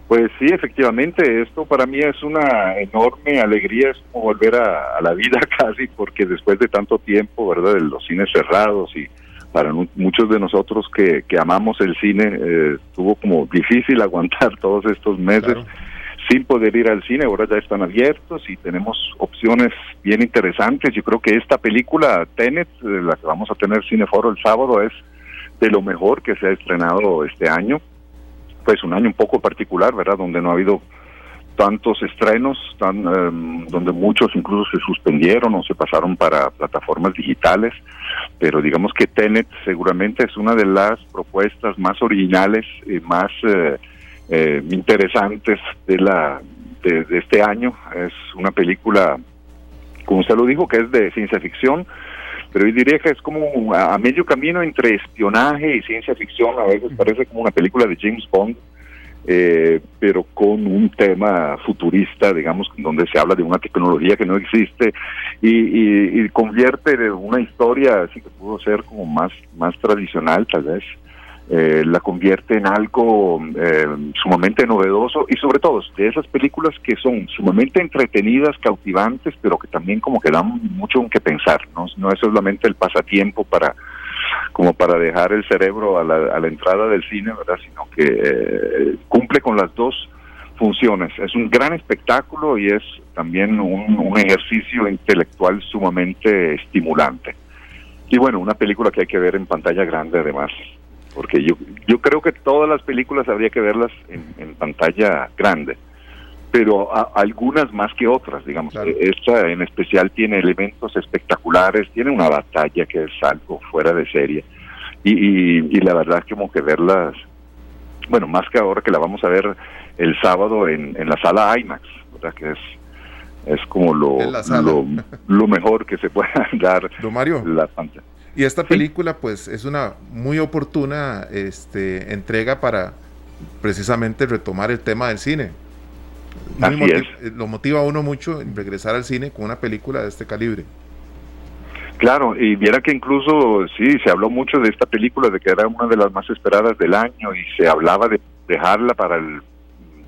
Pues sí, efectivamente, esto para mí es una enorme alegría, es como volver a, la vida casi, porque después de tanto tiempo, ¿verdad?, de los cines cerrados y para muchos de nosotros que, que amamos el cine, eh, estuvo como difícil aguantar todos estos meses sin poder ir al cine, ahora ya están abiertos y tenemos opciones bien interesantes. Yo creo que esta película, Tenet, la que vamos a tener Cineforo el sábado, es de lo mejor que se ha estrenado este año. Pues un año un poco particular, ¿verdad? Donde no ha habido tantos estrenos, tan, em, donde muchos incluso se suspendieron o se pasaron para plataformas digitales, pero digamos que Tenet seguramente es una de las propuestas más originales y más eh, eh, interesantes de la de, de este año. Es una película, como usted lo dijo, que es de ciencia ficción, pero yo diría que es como a, a medio camino entre espionaje y ciencia ficción. A veces parece como una película de James Bond, eh, pero con un tema futurista, digamos, donde se habla de una tecnología que no existe y, y, y convierte de una historia así que pudo ser como más, más tradicional, tal vez. Eh, la convierte en algo eh, sumamente novedoso y sobre todo de esas películas que son sumamente entretenidas, cautivantes, pero que también como que dan mucho en que pensar, no, no es solamente el pasatiempo para como para dejar el cerebro a la, a la entrada del cine, ¿verdad? Sino que eh, cumple con las dos funciones. Es un gran espectáculo y es también un, un ejercicio intelectual sumamente estimulante. Y bueno, una película que hay que ver en pantalla grande además, porque yo, yo creo que todas las películas habría que verlas en, en pantalla grande, pero a- algunas más que otras, digamos. Eh, Esta en especial tiene elementos espectaculares, tiene una batalla que es algo fuera de serie. Y, y, y la verdad es como que verlas, bueno, más que ahora que la vamos a ver el sábado en, en la sala IMAX, ¿verdad? Que es, es como lo, lo, lo mejor que se pueda dar Don Mario. la pantalla. Y esta película, pues, es una muy oportuna este, entrega para precisamente retomar el tema del cine. Así motiv- eh, Lo motiva a uno mucho en regresar al cine con una película de este calibre. Claro, y viera que incluso sí, se habló mucho de esta película, de que era una de las más esperadas del año y se hablaba de dejarla para el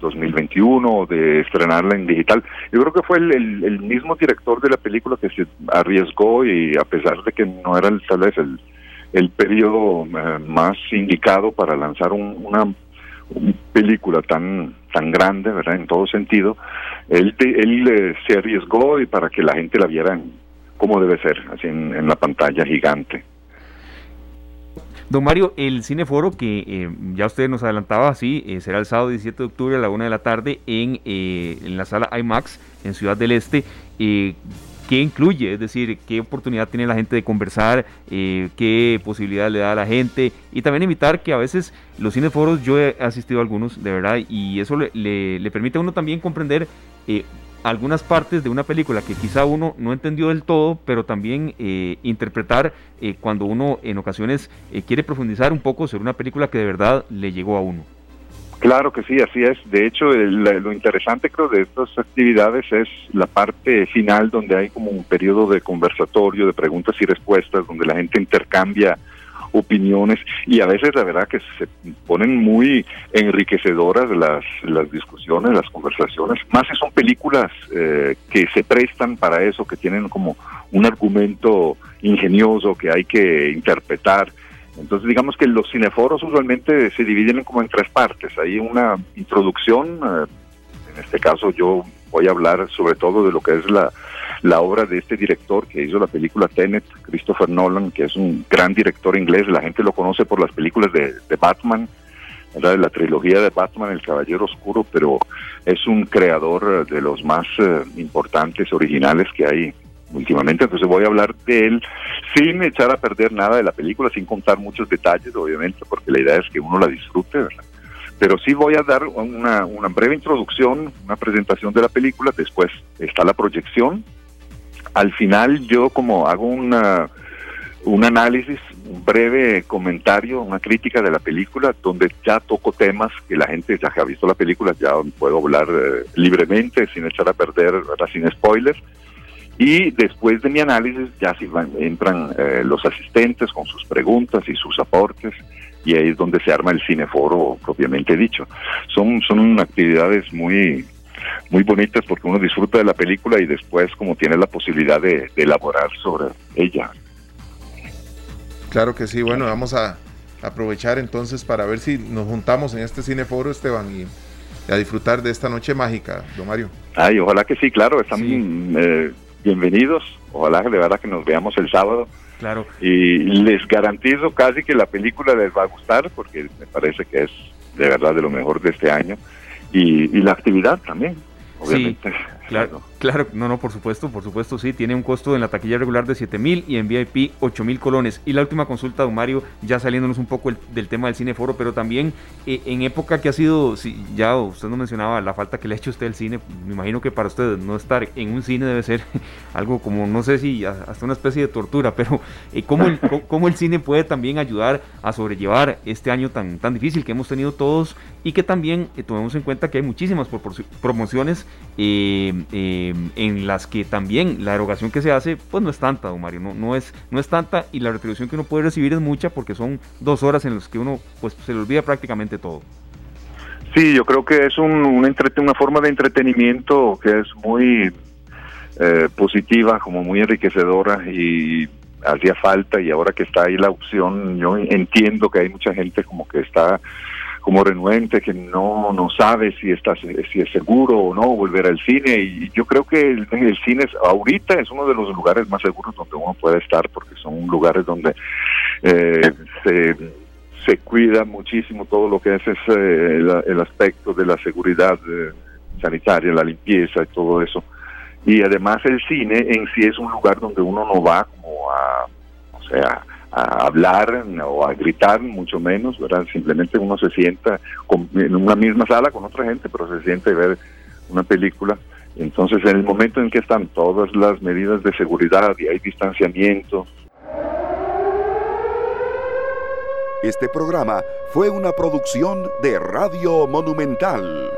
2021 o de estrenarla en digital. Yo creo que fue el, el- mismo director de la película que se arriesgó y a pesar de que no era tal vez el, el periodo eh, más indicado para lanzar un- una película tan tan grande, ¿verdad? En todo sentido, él, él eh, se arriesgó y para que la gente la viera como debe ser, así en la pantalla gigante. Don Mario, el Cineforo que eh, ya usted nos adelantaba, sí, eh, será el sábado 17 de octubre a la una de la tarde en, eh, en la sala IMAX en Ciudad del Este. Eh, ¿Qué incluye? Es decir, ¿qué oportunidad tiene la gente de conversar? ¿Qué posibilidad le da a la gente? Y también invitar que a veces los cineforos, yo he asistido a algunos, de verdad, y eso le, le- permite a uno también comprender algunas partes de una película que quizá uno no entendió del todo, pero también eh, interpretar eh, cuando uno en ocasiones eh, quiere profundizar un poco sobre una película que de verdad le llegó a uno. Claro que sí, así es. De hecho, lo interesante creo de estas actividades es la parte final donde hay como un periodo de conversatorio, de preguntas y respuestas, donde la gente intercambia opiniones y a veces la verdad que se ponen muy enriquecedoras las, las discusiones, las conversaciones, más si son películas eh, que se prestan para eso, que tienen como un argumento ingenioso que hay que interpretar. Entonces digamos que los cineforos usualmente se dividen como en tres partes. Hay una introducción, eh, en este caso yo voy a hablar sobre todo de lo que es la, la obra de este director que hizo la película Tenet, Christopher Nolan, que es un gran director inglés. La gente lo conoce por las películas de, Batman, de la trilogía de Batman, El Caballero Oscuro, pero es un creador de los más eh, importantes, originales que hay últimamente. Entonces voy a hablar de él sin echar a perder nada de la película, sin contar muchos detalles, obviamente, porque la idea es que uno la disfrute, ¿verdad? Pero sí voy a dar una, una breve introducción, una presentación de la película, después está la proyección. Al final yo como hago una, un análisis, un breve comentario, una crítica de la película, donde ya toco temas que la gente ya que ha visto la película, ya puedo hablar eh, libremente, sin echar a perder, ¿verdad? sin spoilers. Y después de mi análisis ya si van, entran eh, los asistentes con sus preguntas y sus aportes y ahí es donde se arma el cineforo propiamente dicho. Son, son actividades muy, muy bonitas porque uno disfruta de la película y después como tiene la posibilidad de, de elaborar sobre ella. Claro que sí, bueno, vamos a aprovechar entonces para ver si nos juntamos en este cineforo, Esteban, y, y a disfrutar de esta noche mágica, don Mario. Ay, ojalá que sí, claro, están sí. eh, bienvenidos. Ojalá de verdad que nos veamos el sábado. Claro. Y les garantizo casi que la película les va a gustar porque me parece que es de verdad de lo mejor de este año. Y, y la actividad también, obviamente. Sí, claro, claro, no, no, por supuesto, por supuesto, sí, tiene un costo en la taquilla regular de 7 mil y en VIP 8 mil colones. Y la última consulta, don Mario, ya saliéndonos un poco el, del tema del cineforo, pero también eh, en época que ha sido, sí, ya usted nos mencionaba la falta que le ha hecho usted al cine, me imagino que para usted no estar en un cine debe ser algo como, no sé si hasta una especie de tortura, pero eh, ¿cómo, el, ¿cómo el cine puede también ayudar a sobrellevar este año tan, tan difícil que hemos tenido todos y que también eh, tomemos en cuenta que hay muchísimas promociones eh, eh, en las que también la erogación que se hace pues no es tanta, don Mario, no, no, es, no es tanta y la retribución que uno puede recibir es mucha porque son dos horas en las que uno pues se le olvida prácticamente todo. Sí, yo creo que es un, un entrete, una forma de entretenimiento que es muy eh, positiva, como muy enriquecedora y hacía falta y ahora que está ahí la opción, yo entiendo que hay mucha gente como que está como renuente, que no, no sabe si, está, si es seguro o no volver al cine. Y yo creo que el, cine ahorita es uno de los lugares más seguros donde uno puede estar, porque son lugares donde eh, se, se cuida muchísimo todo lo que es el, el, aspecto de la seguridad eh, sanitaria, la limpieza y todo eso. Y además el cine en sí es un lugar donde uno no va como a, o sea, a hablar o a gritar, mucho menos, ¿verdad? Simplemente uno se sienta con, en una misma sala con otra gente, pero se siente ver una película. Entonces, en el momento en que están todas las medidas de seguridad y hay distanciamiento. Este programa fue una producción de Radio Monumental.